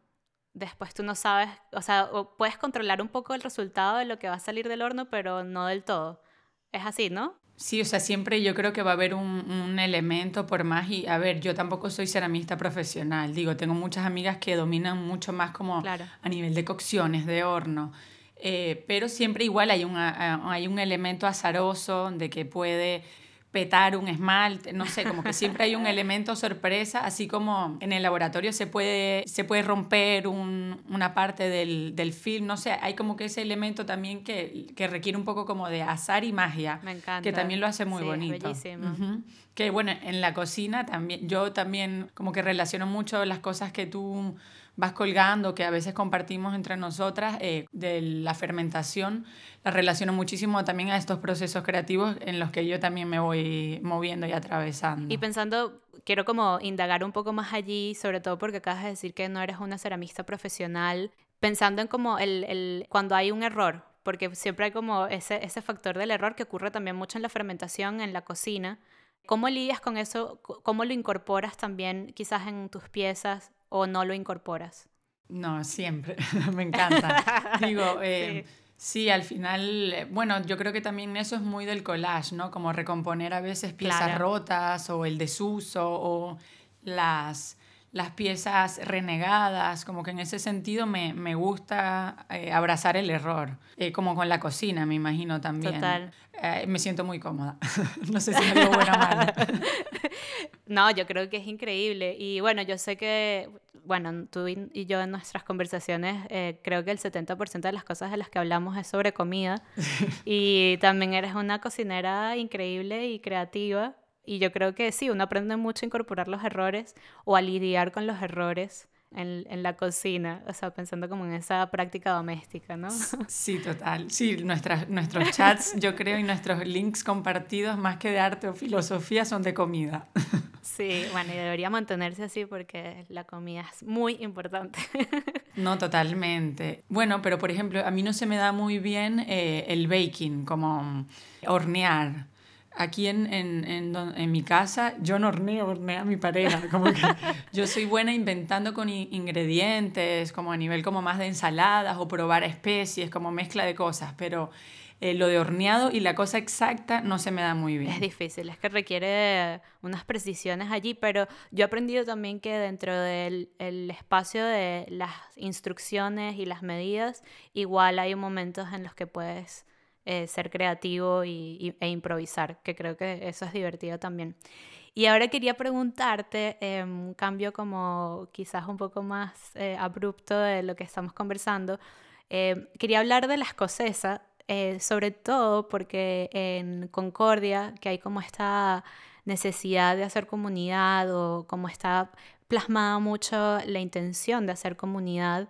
después tú no sabes, o sea, puedes controlar un poco el resultado de lo que va a salir del horno, pero no del todo. Es así, ¿no? Sí, o sea, siempre yo creo que va a haber un, un, elemento por más y, a ver, yo tampoco soy ceramista profesional, digo, tengo muchas amigas que dominan mucho más como a nivel de cocciones, de horno, eh, pero siempre igual hay, una, hay un elemento azaroso de que puede petar un esmalte, no sé, como que siempre hay un elemento sorpresa, así como en el laboratorio se puede, se puede romper un, una parte del, del, film, no sé, hay como que ese elemento también que, que, requiere un poco como de azar y magia, Me encanta. que también lo hace muy sí, bonito. Es bellísimo. Que bueno, en la cocina también, yo también como que relaciono mucho las cosas que tú vas colgando, que a veces compartimos entre nosotras, eh, de la fermentación, la relaciono muchísimo también a estos procesos creativos en los que yo también me voy moviendo y atravesando. Y pensando, quiero como indagar un poco más allí, sobre todo porque acabas de decir que no eres una ceramista profesional, pensando en como el, el cuando hay un error, porque siempre hay como ese, ese factor del error que ocurre también mucho en la fermentación, en la cocina. ¿Cómo lidias con eso? ¿Cómo lo incorporas también quizás en tus piezas o no lo incorporas? No, siempre, me encanta. Digo, eh, sí. sí. al final, eh, bueno, yo creo que también eso es muy del collage, ¿no? Como recomponer a veces piezas claro. rotas o el desuso o las las piezas renegadas, como que en ese sentido me, me gusta eh, abrazar el error, eh, como con la cocina, me imagino también. Total. Eh, me siento muy cómoda. no sé si me digo buena o mala. no, yo creo que es increíble. Y bueno, yo sé que bueno, tú y yo en nuestras conversaciones, creo que el 70% de las cosas de las que hablamos es sobre comida. y también eres una cocinera increíble y creativa. Y yo creo que sí, uno aprende mucho a incorporar los errores o a lidiar con los errores en, en, la cocina, o sea, pensando como en esa práctica doméstica, ¿no? Sí, total. Sí, nuestras, nuestros chats, yo creo, y nuestros links compartidos, más que de arte o filosofía, son de comida. Sí, bueno, y debería mantenerse así porque la comida es muy importante. No, totalmente. Bueno, pero por ejemplo, a mí no se me da muy bien eh, el baking, como hornear. Aquí en, en, en, en, mi casa yo no horneo, hornea mi pareja. Como que yo soy buena inventando con ingredientes, como a nivel como más de ensaladas o probar especies, como mezcla de cosas, pero eh, lo de horneado y la cosa exacta no se me da muy bien. Es difícil, es que requiere unas precisiones allí, pero yo he aprendido también que dentro del el espacio de las instrucciones y las medidas, igual hay momentos en los que puedes eh, ser creativo y, e improvisar, que creo que eso es divertido también. Y ahora quería preguntarte, eh, un cambio como quizás un poco más eh, abrupto de lo que estamos conversando, quería hablar de la escocesa eh, sobre todo porque en Concordia, que hay como esta necesidad de hacer comunidad o como está plasmada mucho la intención de hacer comunidad,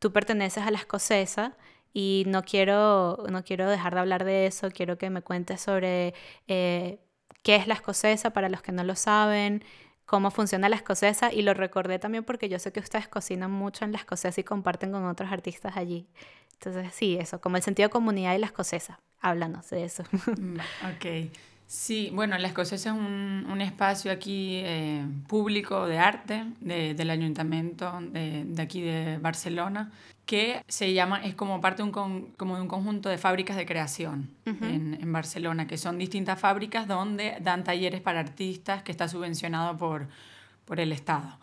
tú perteneces a la escocesa y no quiero, no quiero dejar de hablar de eso, quiero que me cuentes sobre eh, qué es la escocesa para los que no lo saben, cómo funciona la escocesa y lo recordé también porque yo sé que ustedes cocinan mucho en la escocesa y comparten con otros artistas allí. Entonces, sí, eso, como el sentido de comunidad y la escocesa. Háblanos de eso. Mm, ok. Sí, bueno, la escocesa es un, un espacio aquí eh, público de arte de, del ayuntamiento de, de, aquí de Barcelona que se llama, es como parte de un, como de un conjunto de fábricas de creación en, en, Barcelona, que son distintas fábricas donde dan talleres para artistas que está subvencionado por, por el Estado.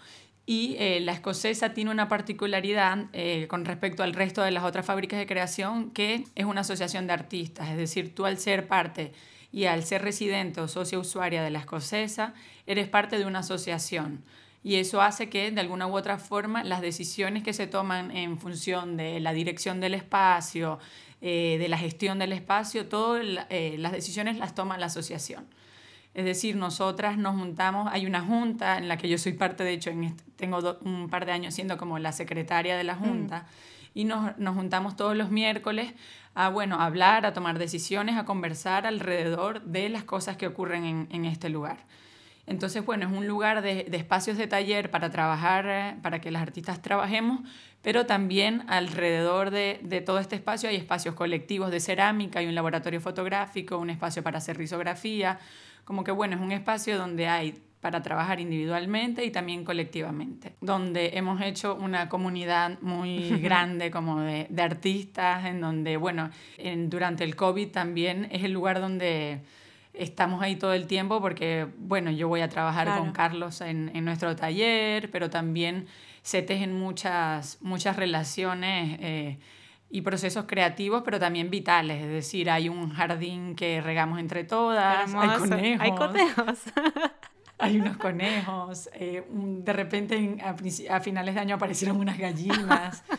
Y eh, la escocesa tiene una particularidad eh, con respecto al resto de las otras fábricas de creación, que es una asociación de artistas. Es decir, tú al ser parte y al ser residente o socio usuaria de la escocesa, eres parte de una asociación. Y eso hace que, de alguna u otra forma, las decisiones que se toman en función de la dirección del espacio, eh, de la gestión del espacio, todas las decisiones las toma la asociación. Es decir, nosotras nos juntamos, hay una junta en la que yo soy parte, de hecho, en tengo un par de años siendo como la secretaria de la mm. junta, y nos, nos, juntamos todos los miércoles a, bueno, hablar, a tomar decisiones, a conversar alrededor de las cosas que ocurren en, en este lugar. Entonces, bueno, es un lugar de, de, espacios de taller para trabajar, eh, para que las artistas trabajemos, pero también alrededor de, de, todo este espacio hay espacios colectivos de cerámica, hay un laboratorio fotográfico, un espacio para hacer risografía, como que bueno, es un espacio donde hay para trabajar individualmente y también colectivamente, donde hemos hecho una comunidad muy grande como de, de artistas, en donde, bueno, en, durante el COVID también es el lugar donde estamos ahí todo el tiempo porque, bueno, yo voy a trabajar con Carlos en, en, nuestro taller, pero también se tejen muchas, muchas relaciones. Eh, y procesos creativos, pero también vitales. Es decir, hay un jardín que regamos entre todas, hay conejos. Hay conejos. hay unos conejos. Eh, de repente a, finales de año aparecieron unas gallinas.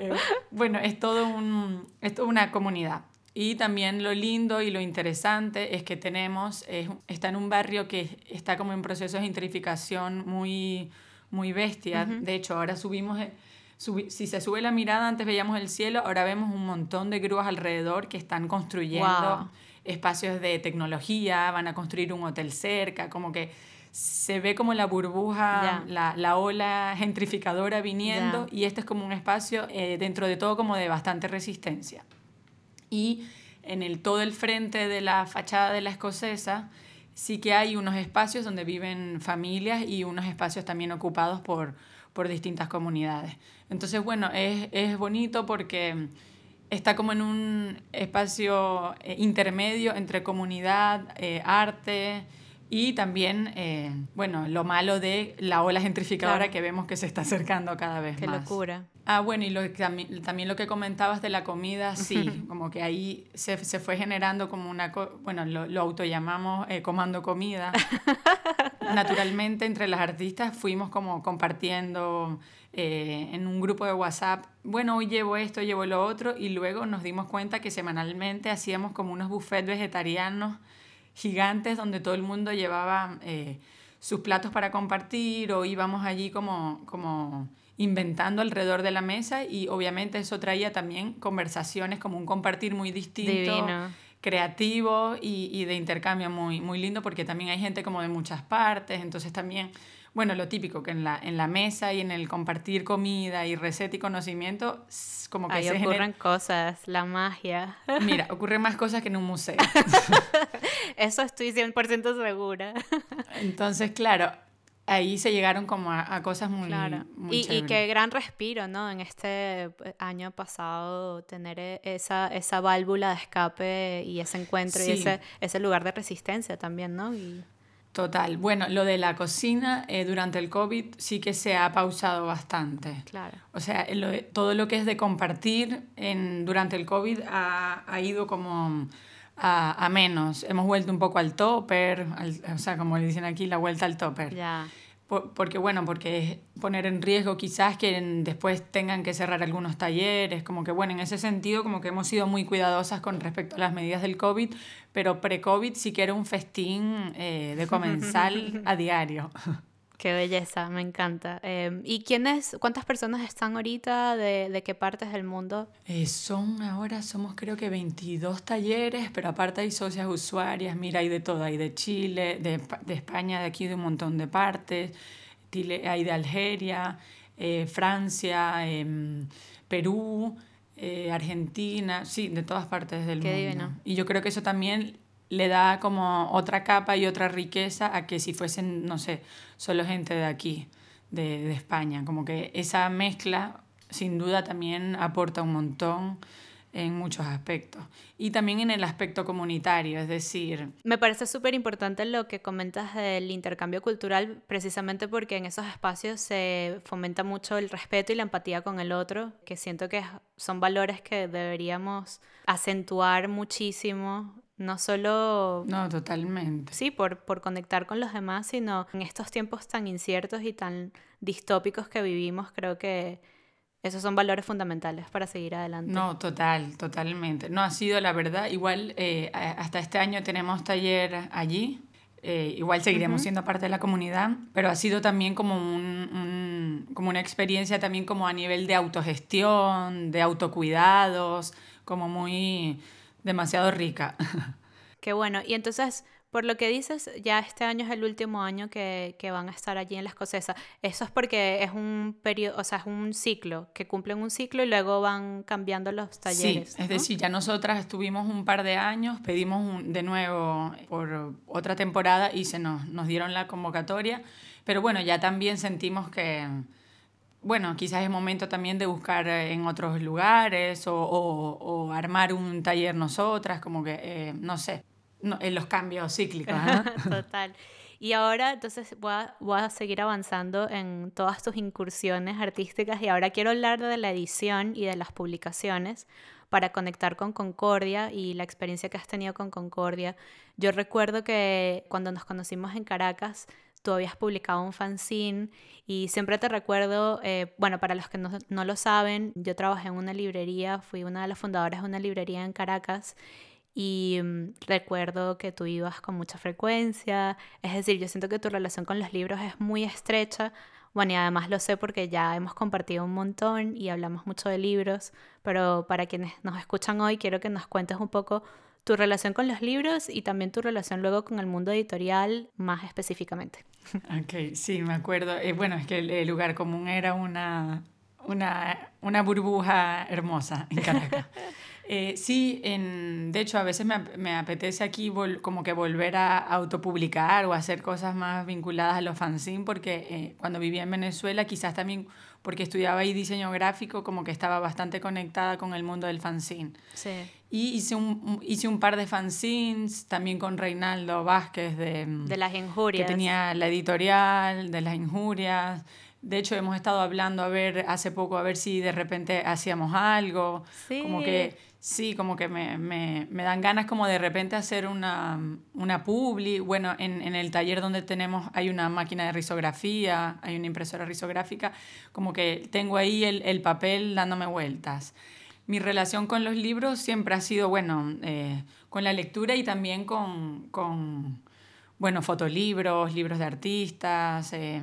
Eh, bueno, es todo, un, es toda una comunidad. Y también lo lindo y lo interesante es que tenemos, está en un barrio que está como en proceso de gentrificación muy, muy bestia. De hecho, ahora subimos si se sube la mirada, antes veíamos el cielo, ahora vemos un montón de grúas alrededor que están construyendo espacios de tecnología, van a construir un hotel cerca, como que se ve como la burbuja, la, la, ola gentrificadora viniendo y este es como un espacio eh, dentro de todo como de bastante resistencia. Y en el, todo el frente de la fachada de la escocesa sí que hay unos espacios donde viven familias y unos espacios también ocupados por, por distintas comunidades. Entonces, bueno, es, es bonito porque está como en un espacio eh, intermedio entre comunidad, eh, arte y también, eh, bueno, lo malo de la ola gentrificadora que vemos que se está acercando cada vez Qué más. Qué locura. Ah, bueno, y lo, también lo que comentabas de la comida, sí, como que ahí se, se fue generando como una, bueno, lo, lo autollamamos eh, comando comida. Naturalmente, entre las artistas fuimos como compartiendo eh, en un grupo de WhatsApp, bueno, hoy llevo esto, llevo lo otro, y luego nos dimos cuenta que semanalmente hacíamos como unos buffets vegetarianos gigantes donde todo el mundo llevaba eh, sus platos para compartir o íbamos allí como... como inventando alrededor de la mesa y obviamente eso traía también conversaciones como un compartir muy distinto. creativo y, y, de intercambio muy, muy lindo porque también hay gente como de muchas partes, entonces también, bueno, lo típico que en la, en la mesa y en el compartir comida y receta y conocimiento, como que Ahí ocurren cosas, la magia. Mira, ocurren más cosas que en un museo. Eso estoy 100% segura. Entonces, claro, ahí se llegaron como a, cosas muy, claro. y, y, qué gran respiro, ¿no? En este eh, año pasado, tener e, esa, esa válvula de escape y ese encuentro y ese, ese lugar de resistencia también, ¿no? Y... Total. Bueno, lo de la cocina eh, durante el COVID sí que se ha pausado bastante. Claro. O sea, todo lo que es de compartir en, durante el COVID ha, ha ido como... A, a, menos. Hemos vuelto un poco al topper, o sea, como le dicen aquí, la vuelta al topper. Porque bueno, porque es poner en riesgo quizás que después tengan que cerrar algunos talleres, como que bueno, en ese sentido como que hemos sido muy cuidadosas con respecto a las medidas del COVID, pero pre-COVID sí que era un festín eh, de comensal a diario. Qué belleza, me encanta. Em, ¿Y quiénes, cuántas personas están ahorita? ¿De, de qué partes del mundo? Eh, son ahora, somos creo que 22 talleres, pero aparte hay socias usuarias, mira, hay de todo, hay de Chile, de, de España, de aquí de un montón de partes, hay de Algeria, eh, Francia, em, Perú, eh, Argentina, sí, de todas partes del Qué mundo. Divino. Y yo creo que eso también le da como otra capa y otra riqueza a que si fuesen, no sé, solo gente de aquí, de, de España. Como que esa mezcla sin duda también aporta un montón en muchos aspectos. Y también en el aspecto comunitario, es decir... Me parece súper importante lo que comentas del intercambio cultural, precisamente porque en esos espacios se fomenta mucho el respeto y la empatía con el otro, que siento que son valores que deberíamos acentuar muchísimo no solo... No, totalmente. Sí, por, por conectar con los demás, sino en estos tiempos tan inciertos y tan distópicos que vivimos, creo que esos son valores fundamentales para seguir adelante. No, total, totalmente. No ha sido la verdad. Igual eh, hasta este año tenemos taller allí. Eh, igual seguiremos siendo parte de la comunidad, pero ha sido también como, un, un, como una experiencia también como a nivel de autogestión, de autocuidados, como muy demasiado rica. Qué bueno. Y entonces, por lo que dices, ya este año es el último año que, que, van a estar allí en la escocesa. Eso es porque es un periodo, o sea, es un ciclo, que cumplen un ciclo y luego van cambiando los talleres. Sí, es decir, ya nosotras estuvimos un par de años, pedimos de nuevo por otra temporada y se nos, nos dieron la convocatoria, pero bueno, ya también sentimos que bueno, quizás es momento también de buscar en otros lugares o, o, o armar un taller nosotras, como que, eh, no sé, no, en los cambios cíclicos. Total. Y ahora entonces voy a, voy a, seguir avanzando en todas tus incursiones artísticas y ahora quiero hablar de la edición y de las publicaciones para conectar con Concordia y la experiencia que has tenido con Concordia. Yo recuerdo que cuando nos conocimos en Caracas, tú habías publicado un fanzine y siempre te recuerdo, eh, bueno, para los que no, no, lo saben, yo trabajé en una librería, fui una de las fundadoras de una librería en Caracas y um, recuerdo que tú ibas con mucha frecuencia, es decir, yo siento que tu relación con los libros es muy estrecha, bueno, y además lo sé porque ya hemos compartido un montón y hablamos mucho de libros, pero para quienes nos escuchan hoy, quiero que nos cuentes un poco tu relación con los libros y también tu relación luego con el mundo editorial más específicamente. Ok, sí, me acuerdo. Eh, bueno, es que el, lugar común era una, una, una burbuja hermosa en Caracas. Eh, sí, en, de hecho a veces me, me apetece aquí como que volver a autopublicar o hacer cosas más vinculadas a los fanzines porque eh, cuando vivía en Venezuela quizás también porque estudiaba ahí diseño gráfico como que estaba bastante conectada con el mundo del fanzine. Sí. Y hice un, hice un par de fanzines también con Reinaldo Vázquez de... De las injurias. Que tenía la editorial de las injurias. De hecho, hemos estado hablando a ver hace poco, a ver si de repente hacíamos algo. Sí. Como que, sí, como que me, me, me dan ganas como de repente hacer una, una publi. Bueno, en, en, el taller donde tenemos hay una máquina de risografía, hay una impresora risográfica. Como que tengo ahí el, el papel dándome vueltas. Mi relación con los libros siempre ha sido, bueno, eh, con la lectura y también con, con bueno, fotolibros, libros de artistas. Eh,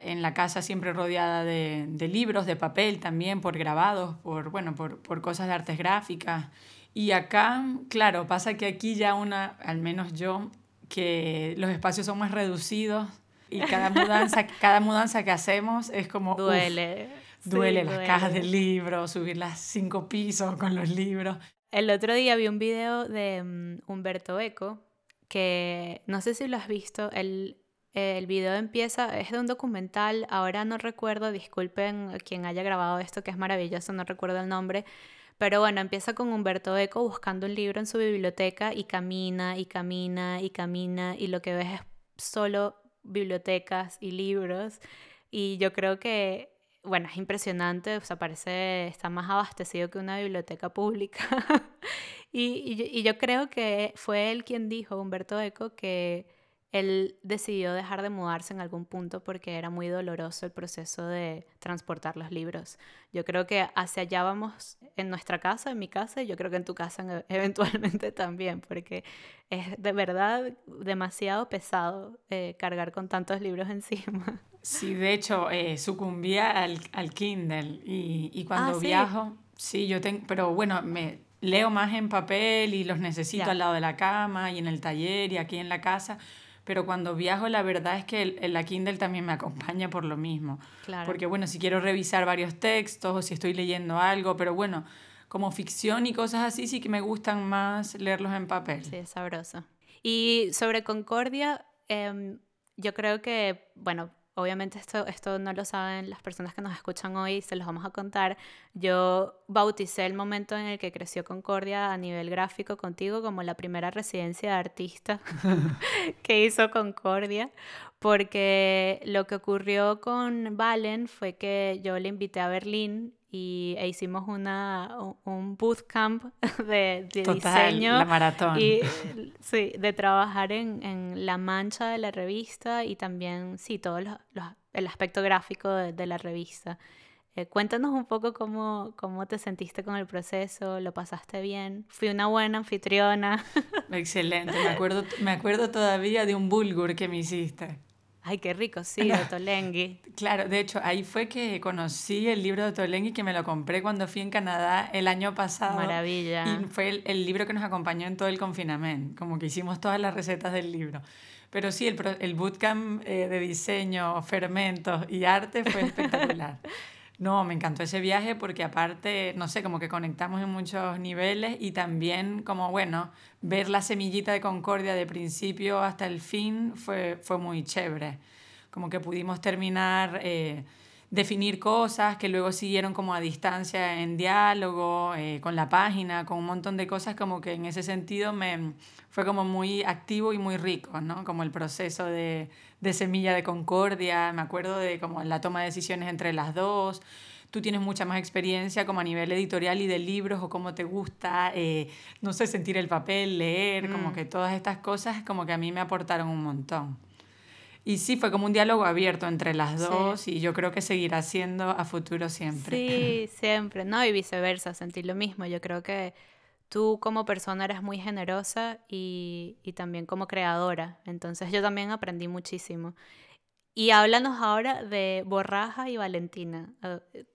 en la casa siempre rodeada de, de, libros, de papel también, por grabados, por, bueno, por, por, cosas de artes gráficas. Y acá, claro, pasa que aquí ya una, al menos yo, que los espacios son más reducidos y cada mudanza, cada mudanza que hacemos es como... Duele. Uf, duele sí, las duele. cajas de libros, subir las cinco pisos con los libros. El otro día vi un video de um, Humberto Eco, que no sé si lo has visto, él el video empieza, es de un documental, ahora no recuerdo, disculpen a quien haya grabado esto, que es maravilloso, no recuerdo el nombre, pero bueno, empieza con Humberto Eco buscando un libro en su biblioteca y camina y camina y camina y lo que ves es solo bibliotecas y libros y yo creo que, bueno, es impresionante, o sea, parece, está más abastecido que una biblioteca pública. Y, y, y yo creo que fue él quien dijo, Humberto Eco, que él decidió dejar de mudarse en algún punto porque era muy doloroso el proceso de transportar los libros. Yo creo que hacia allá vamos en nuestra casa, en mi casa, y yo creo que en tu casa eventualmente también, porque es de verdad demasiado pesado eh, cargar con tantos libros encima. Sí, de hecho, eh, sucumbía al, al, Kindle y, y cuando ah, ¿sí? viajo, sí, yo tengo, pero bueno, me leo más en papel y los necesito yeah. al lado de la cama y en el taller y aquí en la casa pero cuando viajo la verdad es que el, el, la Kindle también me acompaña por lo mismo. Claro. Porque bueno, si quiero revisar varios textos o si estoy leyendo algo, pero bueno, como ficción y cosas así sí que me gustan más leerlos en papel. Sí, es sabroso. Y sobre Concordia, eh, yo creo que, bueno, obviamente esto, esto no lo saben las personas que nos escuchan hoy, se los vamos a contar. Yo bauticé el momento en el que creció Concordia a nivel gráfico contigo como la primera residencia de artista que hizo Concordia, porque lo que ocurrió con Valen fue que yo le invité a Berlín y e hicimos una, un bootcamp de, de Total, diseño. La maratón. Y, sí, de trabajar en, en, la mancha de la revista y también, sí, todo los, los, el aspecto gráfico de, de la revista. Eh, cuéntanos un poco cómo, cómo te sentiste con el proceso, lo pasaste bien. Fui una buena anfitriona. Excelente, me acuerdo, me acuerdo todavía de un bulgur que me hiciste. Ay, qué rico, sí, de Tolenghi. Claro, de hecho, ahí fue que conocí el libro de Tolenghi, que me lo compré cuando fui en Canadá el año pasado. Maravilla. Y fue el, el libro que nos acompañó en todo el confinamiento, como que hicimos todas las recetas del libro. Pero sí, el, el bootcamp eh, de diseño, fermentos y arte fue espectacular. No, me encantó ese viaje porque aparte, no sé, como que conectamos en muchos niveles y también como, bueno, ver la semillita de Concordia de principio hasta el fin fue, fue muy chévere. Como que pudimos terminar, eh, definir cosas que luego siguieron como a distancia en diálogo, eh, con la página, con un montón de cosas como que en ese sentido me fue como muy activo y muy rico, ¿no? Como el proceso de, de semilla de concordia, me acuerdo de como la toma de decisiones entre las dos. Tú tienes mucha más experiencia como a nivel editorial y de libros o cómo te gusta, eh, no sé, sentir el papel, leer, mm. como que todas estas cosas como que a mí me aportaron un montón. Y sí, fue como un diálogo abierto entre las dos sí. y yo creo que seguirá siendo a futuro siempre. Sí, siempre, ¿no? Y viceversa, sentir lo mismo. Yo creo que tú como persona eres muy generosa y, y, también como creadora. Entonces yo también aprendí muchísimo. Y háblanos ahora de Borraja y Valentina.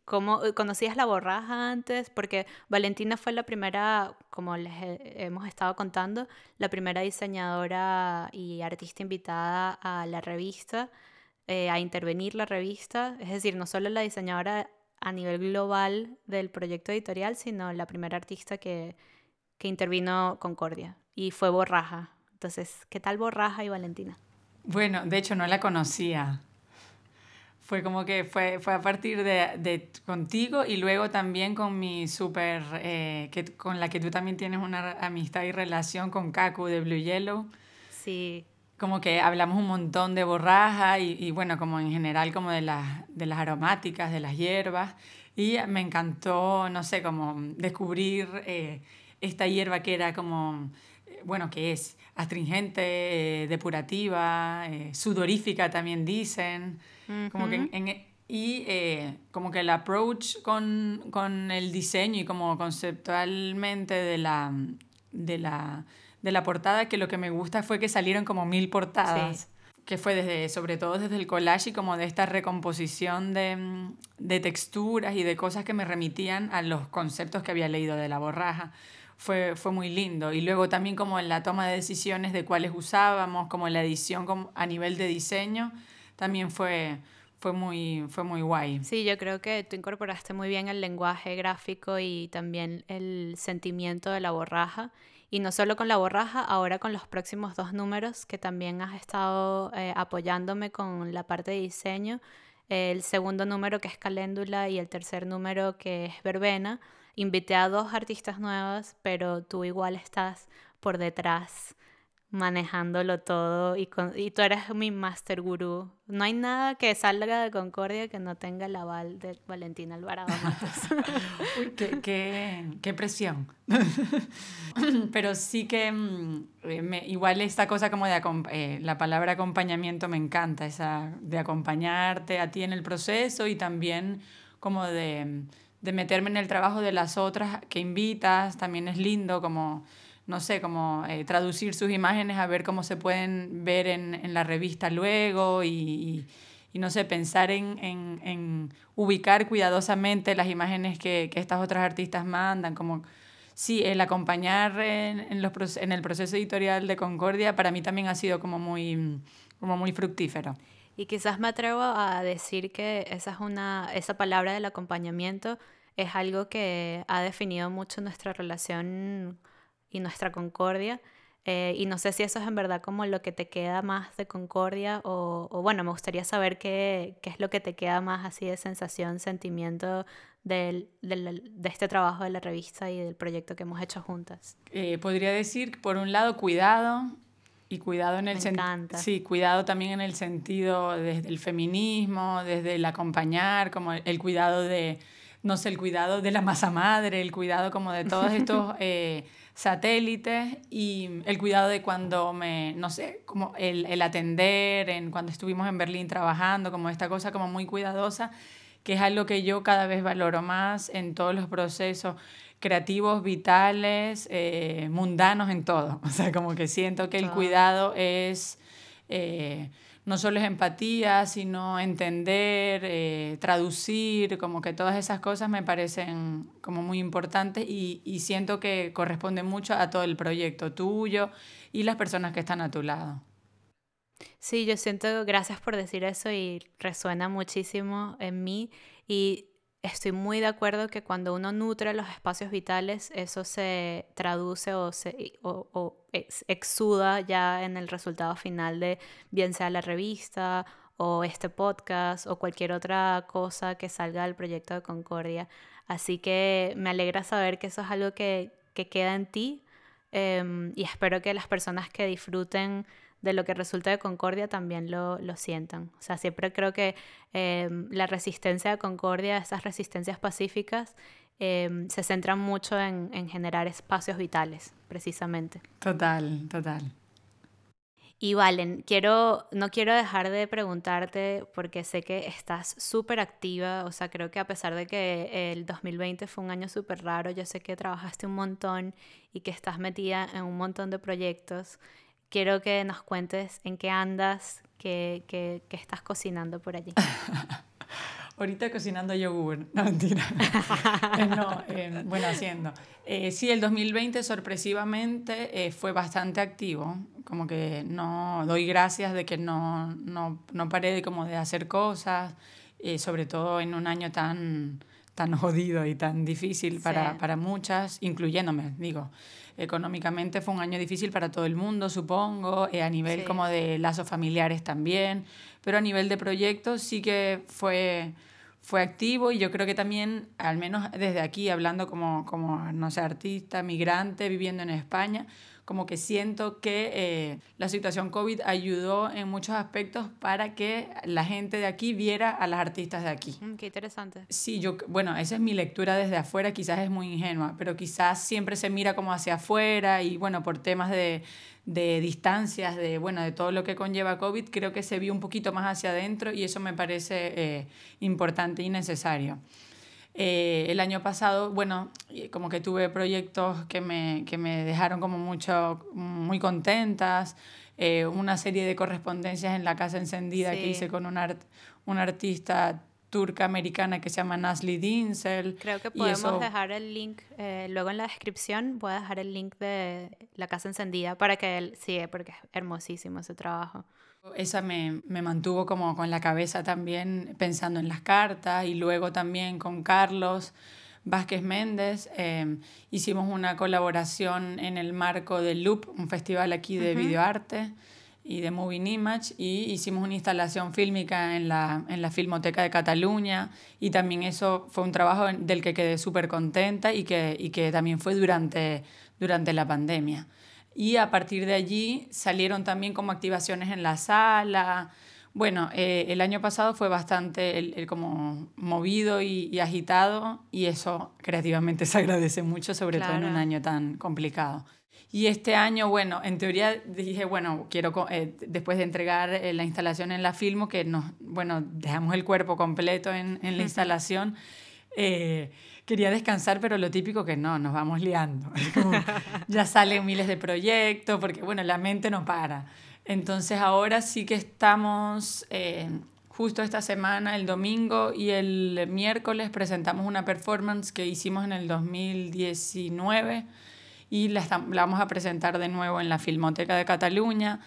¿Cómo conocías la Borraja antes? Porque Valentina fue la primera, como les hemos estado contando, la primera diseñadora y artista invitada a la revista, eh, a intervenir la revista. Es decir, no solo la diseñadora a nivel global del proyecto editorial, sino la primera artista que, que intervino Concordia y fue Borraja. Entonces, ¿qué tal Borraja y Valentina? Bueno, de hecho no la conocía. Fue como que fue, fue a partir de, de contigo y luego también con mi súper, eh, que, con la que tú también tienes una amistad y relación con Kaku de Blue Yellow. Sí. como que hablamos un montón de borraja y, bueno, como en general como de, las de las aromáticas, de las hierbas. Y me encantó, no sé, como descubrir eh, esta hierba que era como, eh, bueno, que es astringente, depurativa, sudorífica también dicen. Como que en, y eh, como que el approach con, con, el diseño y como conceptualmente de la, de, la, de la portada, que lo que me gusta fue que salieron como mil portadas. que fue desde, sobre todo desde el collage y como de esta recomposición de, de, texturas y de cosas que me remitían a los conceptos que había leído de la borraja. Fue, fue muy lindo. Y luego también como en la toma de decisiones de cuáles usábamos, como la edición a nivel de diseño, también fue, fue muy, fue muy guay. Sí, yo creo que tú incorporaste muy bien el lenguaje gráfico y también el sentimiento de la borraja. Y no solo con la borraja, ahora con los próximos dos números que también has estado eh, apoyándome con la parte de diseño. El segundo número que es Caléndula y el tercer número que es Verbena. Invité a dos artistas nuevas, pero tú igual estás por detrás manejándolo todo y, con, y tú eres mi master gurú. No hay nada que salga de Concordia que no tenga el aval de Valentina Alvarado Uy, qué, qué, qué, presión. Pero sí que mm, eh, me, igual esta cosa como de eh, la palabra acompañamiento me encanta, esa de acompañarte a ti en el proceso y también como de, de meterme en el trabajo de las otras que invitas, también es lindo como no sé, como eh, traducir sus imágenes a ver cómo se pueden ver en, en la revista luego y, y, no sé, pensar en, en, en, ubicar cuidadosamente las imágenes que, que, estas otras artistas mandan, como sí, el acompañar en, los, en el proceso editorial de Concordia para mí también ha sido como muy, como muy fructífero. Y quizás me atrevo a decir que esa, es una, esa palabra del acompañamiento es algo que ha definido mucho nuestra relación y nuestra concordia. Eh, y no sé si eso es en verdad como lo que te queda más de concordia o, o, bueno, me gustaría saber qué, qué, es lo que te queda más así de sensación, sentimiento del, del, de este trabajo de la revista y del proyecto que hemos hecho juntas. Eh, podría decir, por un lado, cuidado y cuidado en el sentido... Sí, cuidado también en el sentido desde el feminismo, desde el acompañar, como el, cuidado de, no sé, el cuidado de la masa madre, el cuidado como de todos estos... Eh, satélites y el cuidado de cuando me, no sé, como el, el, atender, en, cuando estuvimos en Berlín trabajando, como esta cosa como muy cuidadosa, que es algo que yo cada vez valoro más en todos los procesos creativos, vitales, eh, mundanos, en todo. O sea, como que siento que el cuidado es... Eh, no solo es empatía, sino entender, eh, traducir, como que todas esas cosas me parecen como muy importantes y, y siento que corresponde mucho a todo el proyecto tuyo y las personas que están a tu lado. Sí, yo siento, gracias por decir eso y resuena muchísimo en mí y estoy muy de acuerdo que cuando uno nutre los espacios vitales, eso se traduce o, se, exuda ya en el resultado final de bien sea la revista o este podcast o cualquier otra cosa que salga del proyecto de Concordia. Así que me alegra saber que eso es algo que, que queda en ti em, y espero que las personas que disfruten de lo que resulta de Concordia también lo, lo sientan. O sea, siempre creo que em, la resistencia de Concordia, esas resistencias pacíficas, em, se centran mucho en, en, generar espacios vitales, precisamente. Total, total. Y Valen, quiero, no quiero dejar de preguntarte porque sé que estás súper activa, o sea, creo que a pesar de que el 2020 fue un año súper raro, yo sé que trabajaste un montón y que estás metida en un montón de proyectos quiero que nos cuentes en qué andas, qué, qué, estás cocinando por allí. Ahorita cocinando yogur, no mentira. Eh, no, eh, bueno, haciendo. Eh, sí, el 2020 sorpresivamente fue bastante activo, como que no doy gracias de que no, no, no paré de, como de hacer cosas, sobre todo en un año tan, tan jodido y tan difícil para, para muchas, incluyéndome, digo. Económicamente fue un año difícil para todo el mundo, supongo, eh, a nivel como de lazos familiares también, pero a nivel de proyectos sí que fue, fue activo y yo creo que también, al menos desde aquí, hablando como, como, no sé, artista, migrante, viviendo en España, como que siento que eh, la situación COVID ayudó en muchos aspectos para que la gente de aquí viera a las artistas de aquí. Mm, qué interesante. Sí, yo, bueno, esa es mi lectura desde afuera, quizás es muy ingenua, pero quizás siempre se mira como hacia afuera y bueno, por temas de, de distancias, de, bueno, de todo lo que conlleva COVID, creo que se vio un poquito más hacia adentro y eso me parece eh, importante y necesario. Eh, el año pasado, bueno, como que tuve proyectos que me, que me dejaron como mucho, muy contentas, eh, una serie de correspondencias en la Casa Encendida que hice con un, art, un artista turca americana que se llama Nasli Dinsel. Creo que podemos dejar el link, eh, luego en la descripción voy a dejar el link de La Casa Encendida para que él siga, porque es hermosísimo ese trabajo. Esa me, me, mantuvo como con la cabeza también pensando en las cartas y luego también con Carlos Vázquez Méndez em, hicimos una colaboración en el marco del Loop, un festival aquí de videoarte y de Moving Image y hicimos una instalación fílmica en la, en la Filmoteca de Cataluña y también eso fue un trabajo del que quedé súper contenta y que, y que también fue durante, durante la pandemia. Y a partir de allí salieron también como activaciones en la sala. Bueno, eh, el año pasado fue bastante el, como movido y, agitado y eso creativamente se agradece mucho, sobre todo en un año tan complicado. Y este año, bueno, en teoría dije, bueno, quiero, eh, después de entregar eh, la instalación en la Filmo, que nos, bueno, dejamos el cuerpo completo en, en la instalación, quería descansar, pero lo típico que no, nos vamos liando. ya salen miles de proyectos, porque bueno, la mente no para. Entonces ahora sí que estamos, eh, justo esta semana, el domingo y el miércoles, presentamos una performance que hicimos en el 2019 y la, la vamos a presentar de nuevo en la Filmoteca de Cataluña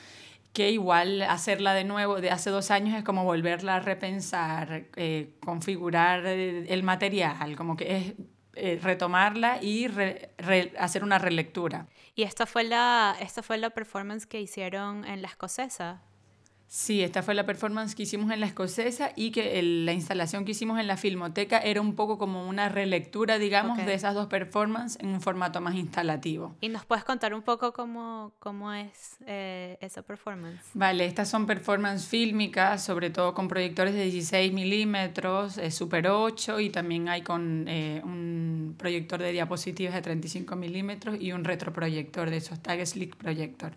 que igual hacerla de nuevo de hace dos años es como volverla a repensar, eh, configurar el material, como que es eh, retomarla y hacer una relectura. ¿Y esta fue, la, esta fue la performance que hicieron en la escocesa? Sí, esta fue la performance que hicimos en la escocesa y que la instalación que hicimos en la filmoteca era un poco como una relectura, digamos, de esas dos performances en un formato más instalativo. ¿Y nos puedes contar un poco cómo, cómo es eh, esa performance? Vale, estas son performances fílmicas, sobre todo con proyectores de 16 milímetros, eh, Super 8 y también hay con eh, un proyector de diapositivas de 35 milímetros y un retroproyector de esos Tag Slick Projector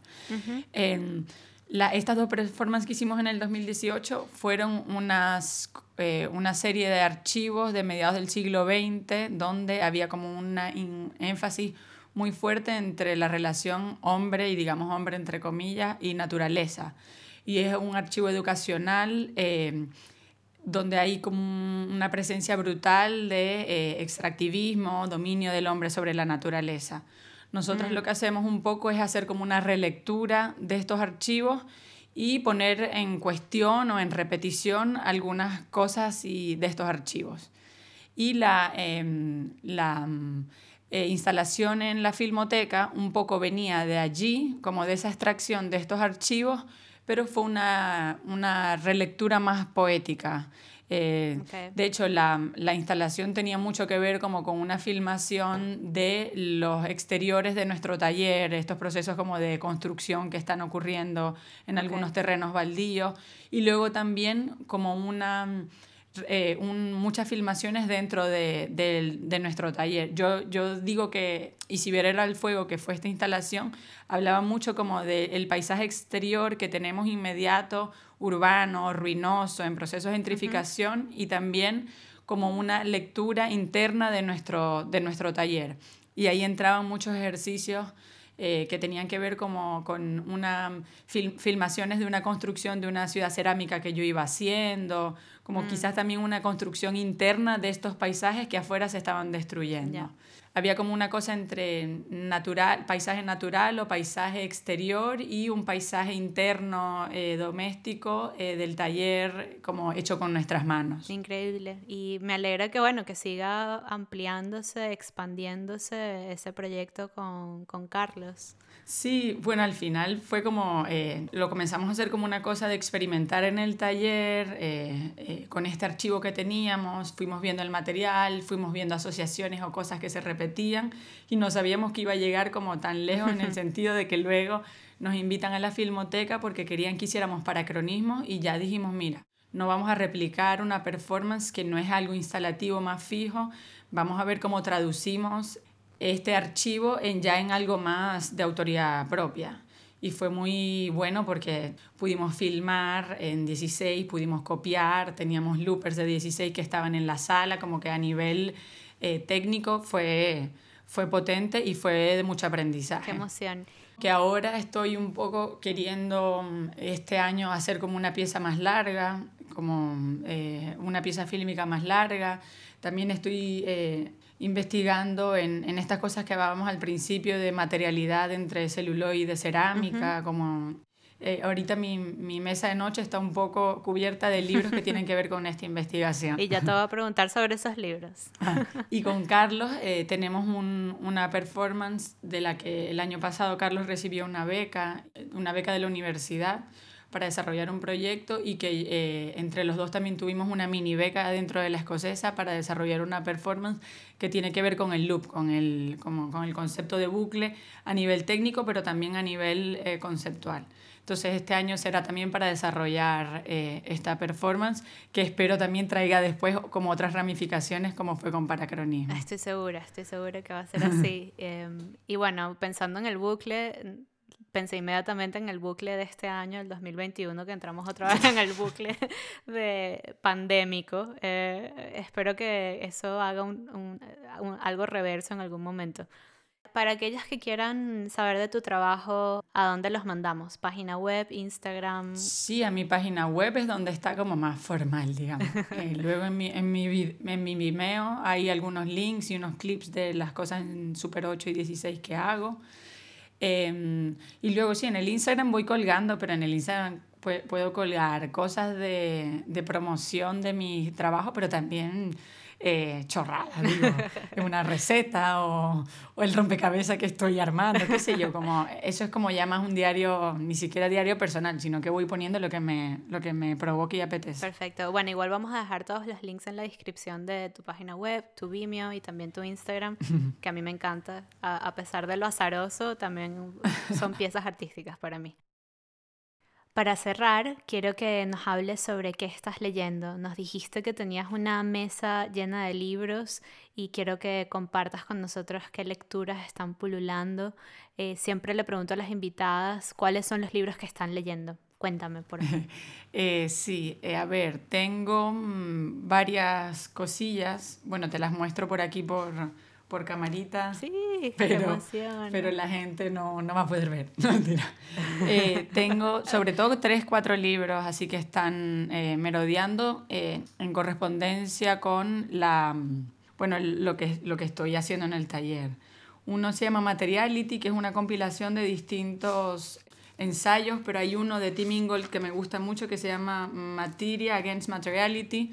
estas dos performances que hicimos en el 2018 fueron unas, eh, una serie de archivos de mediados del siglo XX donde había como un énfasis muy fuerte entre la relación hombre y digamos hombre entre comillas y naturaleza. Y es un archivo educacional eh, donde hay como una presencia brutal de eh, extractivismo, dominio del hombre sobre la naturaleza. Nosotros lo que hacemos un poco es hacer como una relectura de estos archivos y poner en cuestión o en repetición algunas cosas y de estos archivos. Y la, em, la eh, instalación en la filmoteca un poco venía de allí, como de esa extracción de estos archivos, pero fue una, una relectura más poética. Eh, de hecho, la, instalación tenía mucho que ver como con una filmación de los exteriores de nuestro taller, estos procesos como de construcción que están ocurriendo en algunos terrenos baldíos, y luego también como una eh, muchas filmaciones dentro de, de, nuestro taller. Yo, yo digo que Y si era el fuego, que fue esta instalación, hablaba mucho como del paisaje exterior que tenemos inmediato, urbano, ruinoso, en proceso de gentrificación y también como una lectura interna de nuestro, de nuestro taller. Y ahí entraban muchos ejercicios eh, que tenían que ver como con una filmaciones de una construcción de una ciudad cerámica que yo iba haciendo, como mm. quizás también una construcción interna de estos paisajes que afuera se estaban destruyendo había como una cosa entre natural, paisaje natural o paisaje exterior y un paisaje interno eh, doméstico eh, del taller como hecho con nuestras manos. Increíble. Y me alegra que bueno, que siga ampliándose, expandiéndose ese proyecto con, con Carlos. Sí, bueno, al final fue como, eh, lo comenzamos a hacer como una cosa de experimentar en el taller, eh, eh, con este archivo que teníamos, fuimos viendo el material, fuimos viendo asociaciones o cosas que se repetían y no sabíamos que iba a llegar como tan lejos en el sentido de que luego nos invitan a la filmoteca porque querían que hiciéramos paracronismo y ya dijimos, mira, no vamos a replicar una performance que no es algo instalativo más fijo, vamos a ver cómo traducimos este archivo en ya en algo más de autoridad propia. Y fue muy bueno porque pudimos filmar en 16, pudimos copiar, teníamos loopers de 16 que estaban en la sala, como que a nivel eh, técnico fue, fue potente y fue de mucho aprendizaje. Qué emoción. Que ahora estoy un poco queriendo mm, este año hacer como una pieza más larga, como eh, una pieza fílmica más larga. También estoy eh, investigando en, en, estas cosas que hablábamos al principio de materialidad entre celuloide cerámica, como eh, ahorita mi, mi, mesa de noche está un poco cubierta de libros que tienen que ver con esta investigación. Y ya te voy a preguntar sobre esos libros. Ah, y con Carlos eh, tenemos un, una performance de la que el año pasado Carlos recibió una beca, una beca de la universidad para desarrollar un proyecto y que eh, entre los dos también tuvimos una mini beca dentro de la escocesa para desarrollar una performance que tiene que ver con el loop, con el, como, con el concepto de bucle a nivel técnico, pero también a nivel eh, conceptual. Entonces este año será también para desarrollar eh, esta performance que espero también traiga después como otras ramificaciones como fue con paracronismo. Estoy segura, estoy segura que va a ser así. Em, y bueno, pensando en el bucle, pensé inmediatamente en el bucle de este año, el 2021, que entramos otra vez en el bucle de pandémico. Eh, espero que eso haga un, algo reverso en algún momento. Para aquellas que quieran saber de tu trabajo, ¿a dónde los mandamos? ¿Página web, Instagram? Sí, a mi página web es donde está como más formal, digamos. Eh, luego en mi, en, mi, en mi Vimeo hay algunos links y unos clips de las cosas en Super 8 y 16 que hago. Em, y luego sí, en el Instagram voy colgando, pero en el Instagram puedo colgar cosas de, de promoción de mi trabajo, pero también eh, chorradas, digo, una receta o, o, el rompecabezas que estoy armando, qué sé yo, como, eso es como ya más un diario, ni siquiera diario personal, sino que voy poniendo lo que me, lo que me provoque y apetece. Perfecto, bueno, igual vamos a dejar todos los links en la descripción de tu página web, tu Vimeo y también tu Instagram, que a mí me encanta, a, a pesar de lo azaroso, también son piezas artísticas para mí. Para cerrar, quiero que nos hables sobre qué estás leyendo. Nos dijiste que tenías una mesa llena de libros y quiero que compartas con nosotros qué lecturas están pululando. Eh, siempre le pregunto a las invitadas cuáles son los libros que están leyendo. Cuéntame, por favor. eh, sí, eh, a ver, tengo mmm, varias cosillas. Bueno, te las muestro por aquí por, por camarita. Sí, pero, pero la gente no, no va a poder ver. No, mentira. Eh, tengo sobre todo tres, cuatro libros, así que están eh, merodeando eh, en correspondencia con la, bueno, lo, que, lo que estoy haciendo en el taller. Uno se llama Materiality, que es una compilación de distintos ensayos, pero hay uno de Tim Ingold que me gusta mucho que se llama Materia Against Materiality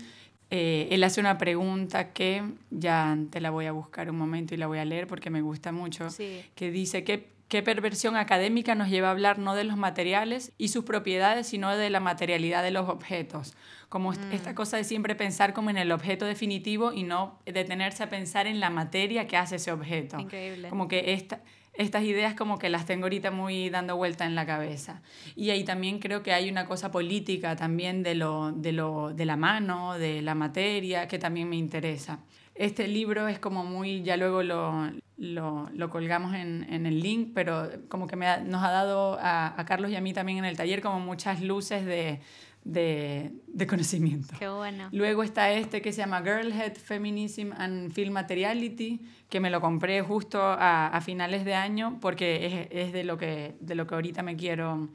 eh, él hace una pregunta que ya te la voy a buscar un momento y la voy a leer porque me gusta mucho, Sí. que dice ¿qué, qué perversión académica nos lleva a hablar no de los materiales y sus propiedades, sino de la materialidad de los objetos. Como est- esta cosa de siempre pensar como en el objeto definitivo y no detenerse a pensar en la materia que hace ese objeto. Increíble. Como que esta, estas ideas como que las tengo ahorita muy dando vuelta en la cabeza. Y ahí también creo que hay una cosa política también de, lo, de, lo, de la mano, de la materia, que también me interesa. Este libro es como muy, ya luego lo, lo, lo colgamos en, en, el link, pero como que me nos ha dado a, a Carlos y a mí también en el taller como muchas luces de, de, de, conocimiento. Qué bueno. Luego está este que se llama Girlhood, Feminism and Film Materiality, que me lo compré justo a, a finales de año porque es, es, de, lo que, de lo que ahorita me quiero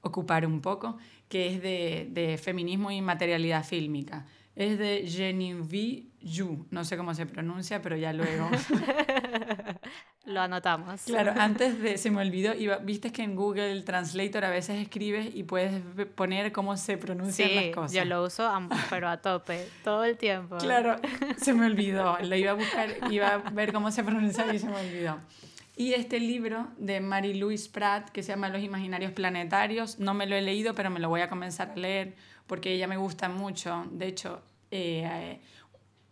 ocupar un poco, que es de, de feminismo y materialidad fílmica. Es de Genevieve Yu, no sé cómo se pronuncia, pero ya luego. Lo anotamos. Claro, antes de, se me olvidó, iba, viste que en Google Translator a veces escribes y puedes poner cómo se pronuncian sí, las cosas. yo lo uso, pero a tope, todo el tiempo. Claro, se me olvidó, lo iba a buscar, iba a ver cómo se pronunciaba y se me olvidó. Y este libro de Mary Louise Pratt, que se llama Los Imaginarios Planetarios, no me lo he leído, pero me lo voy a comenzar a leer porque ella me gusta mucho. De hecho, eh,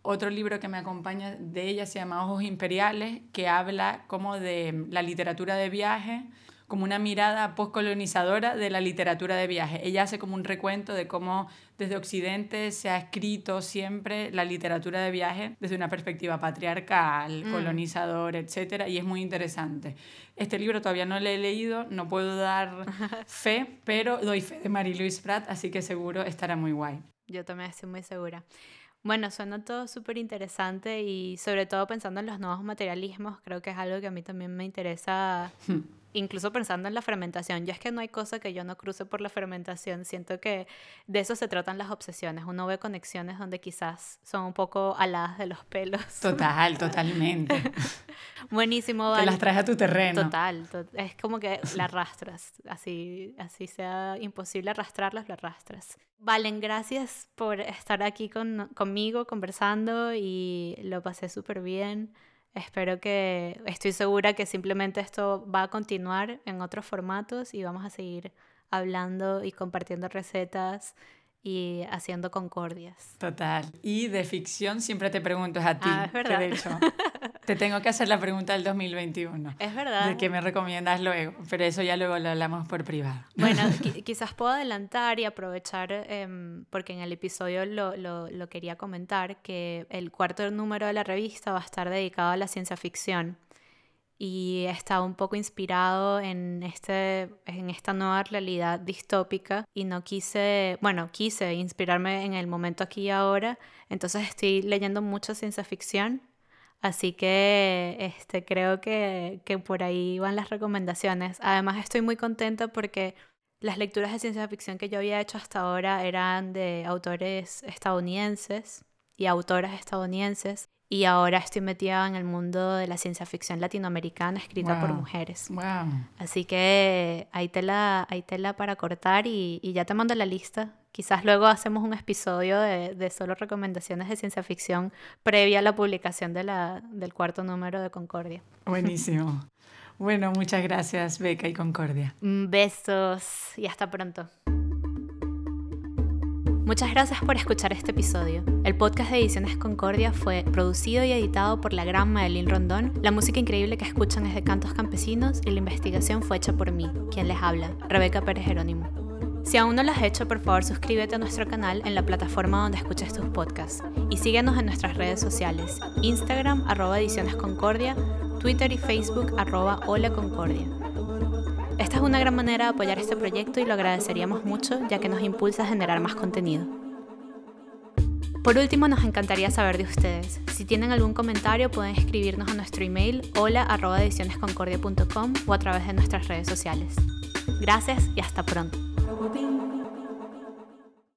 otro libro que me acompaña de ella se llama Ojos Imperiales, que habla como de la literatura de viaje, como una mirada postcolonizadora de la literatura de viaje. Ella hace como un recuento de cómo desde Occidente se ha escrito siempre la literatura de viaje desde una perspectiva patriarcal, mm. colonizador, etc. Y es muy interesante. Este libro todavía no lo he leído, no puedo dar fe, pero doy fe de Marie-Louise Pratt, así que seguro estará muy guay. Yo también estoy muy segura. Bueno, suena todo súper interesante y sobre todo pensando en los nuevos materialismos, creo que es algo que a mí también me interesa hmm incluso pensando en la fermentación, ya es que no hay cosa que yo no cruce por la fermentación, siento que de eso se tratan las obsesiones, uno ve conexiones donde quizás son un poco aladas de los pelos. Total, totalmente. Buenísimo. Que las traes a tu terreno. Total, es como que la arrastras, así, así sea imposible arrastrarlas, lo arrastras. Valen, gracias por estar aquí con, conmigo conversando y lo pasé súper bien. Espero que, estoy segura que simplemente esto va a continuar en otros formatos y vamos a seguir hablando y compartiendo recetas y haciendo concordias. Total. Y de ficción siempre te pregunto a ti. Ah, es verdad. de hecho, te tengo que hacer la pregunta del 2021. Es verdad. De qué me recomiendas luego, pero eso ya luego lo hablamos por privado. Bueno, quizás puedo adelantar y aprovechar, em, porque en el episodio lo, lo, lo quería comentar, que el cuarto número de la revista va a estar dedicado a la ciencia ficción y está un poco inspirado en, este, en esta nueva realidad distópica y no quise, bueno, quise inspirarme en el momento aquí y ahora, entonces estoy leyendo mucha ciencia ficción, así que este, creo que, que por ahí van las recomendaciones. Además estoy muy contenta porque las lecturas de ciencia ficción que yo había hecho hasta ahora eran de autores estadounidenses y autoras estadounidenses y ahora estoy metida en el mundo de la ciencia ficción latinoamericana escrita por mujeres. Wow. Así que hay tela, hay tela para cortar y, y, ya te mando la lista. Quizás luego hacemos un episodio de, de, solo recomendaciones de ciencia ficción previa a la publicación de la, del cuarto número de Concordia. Buenísimo. Bueno, muchas gracias, Beca y Concordia. Besos y hasta pronto. Muchas gracias por escuchar este episodio. El podcast de Ediciones Concordia fue producido y editado por la gran Madeline Rondón. La música increíble que escuchan es de Cantos Campesinos y la investigación fue hecha por mí, quien les habla, Rebeca Pérez Jerónimo. Si aún no lo has hecho, por favor suscríbete a nuestro canal en la plataforma donde escuches tus podcasts y síguenos en nuestras redes sociales, Instagram arroba Ediciones Concordia, Twitter y Facebook arroba Hola Concordia. Esta es una gran manera de apoyar este proyecto y lo agradeceríamos mucho ya que nos impulsa a generar más contenido. Por último, nos encantaría saber de ustedes. Si tienen algún comentario, pueden escribirnos a nuestro email hola.edicionesconcordia.com o a través de nuestras redes sociales. Gracias y hasta pronto. Então, fogo tem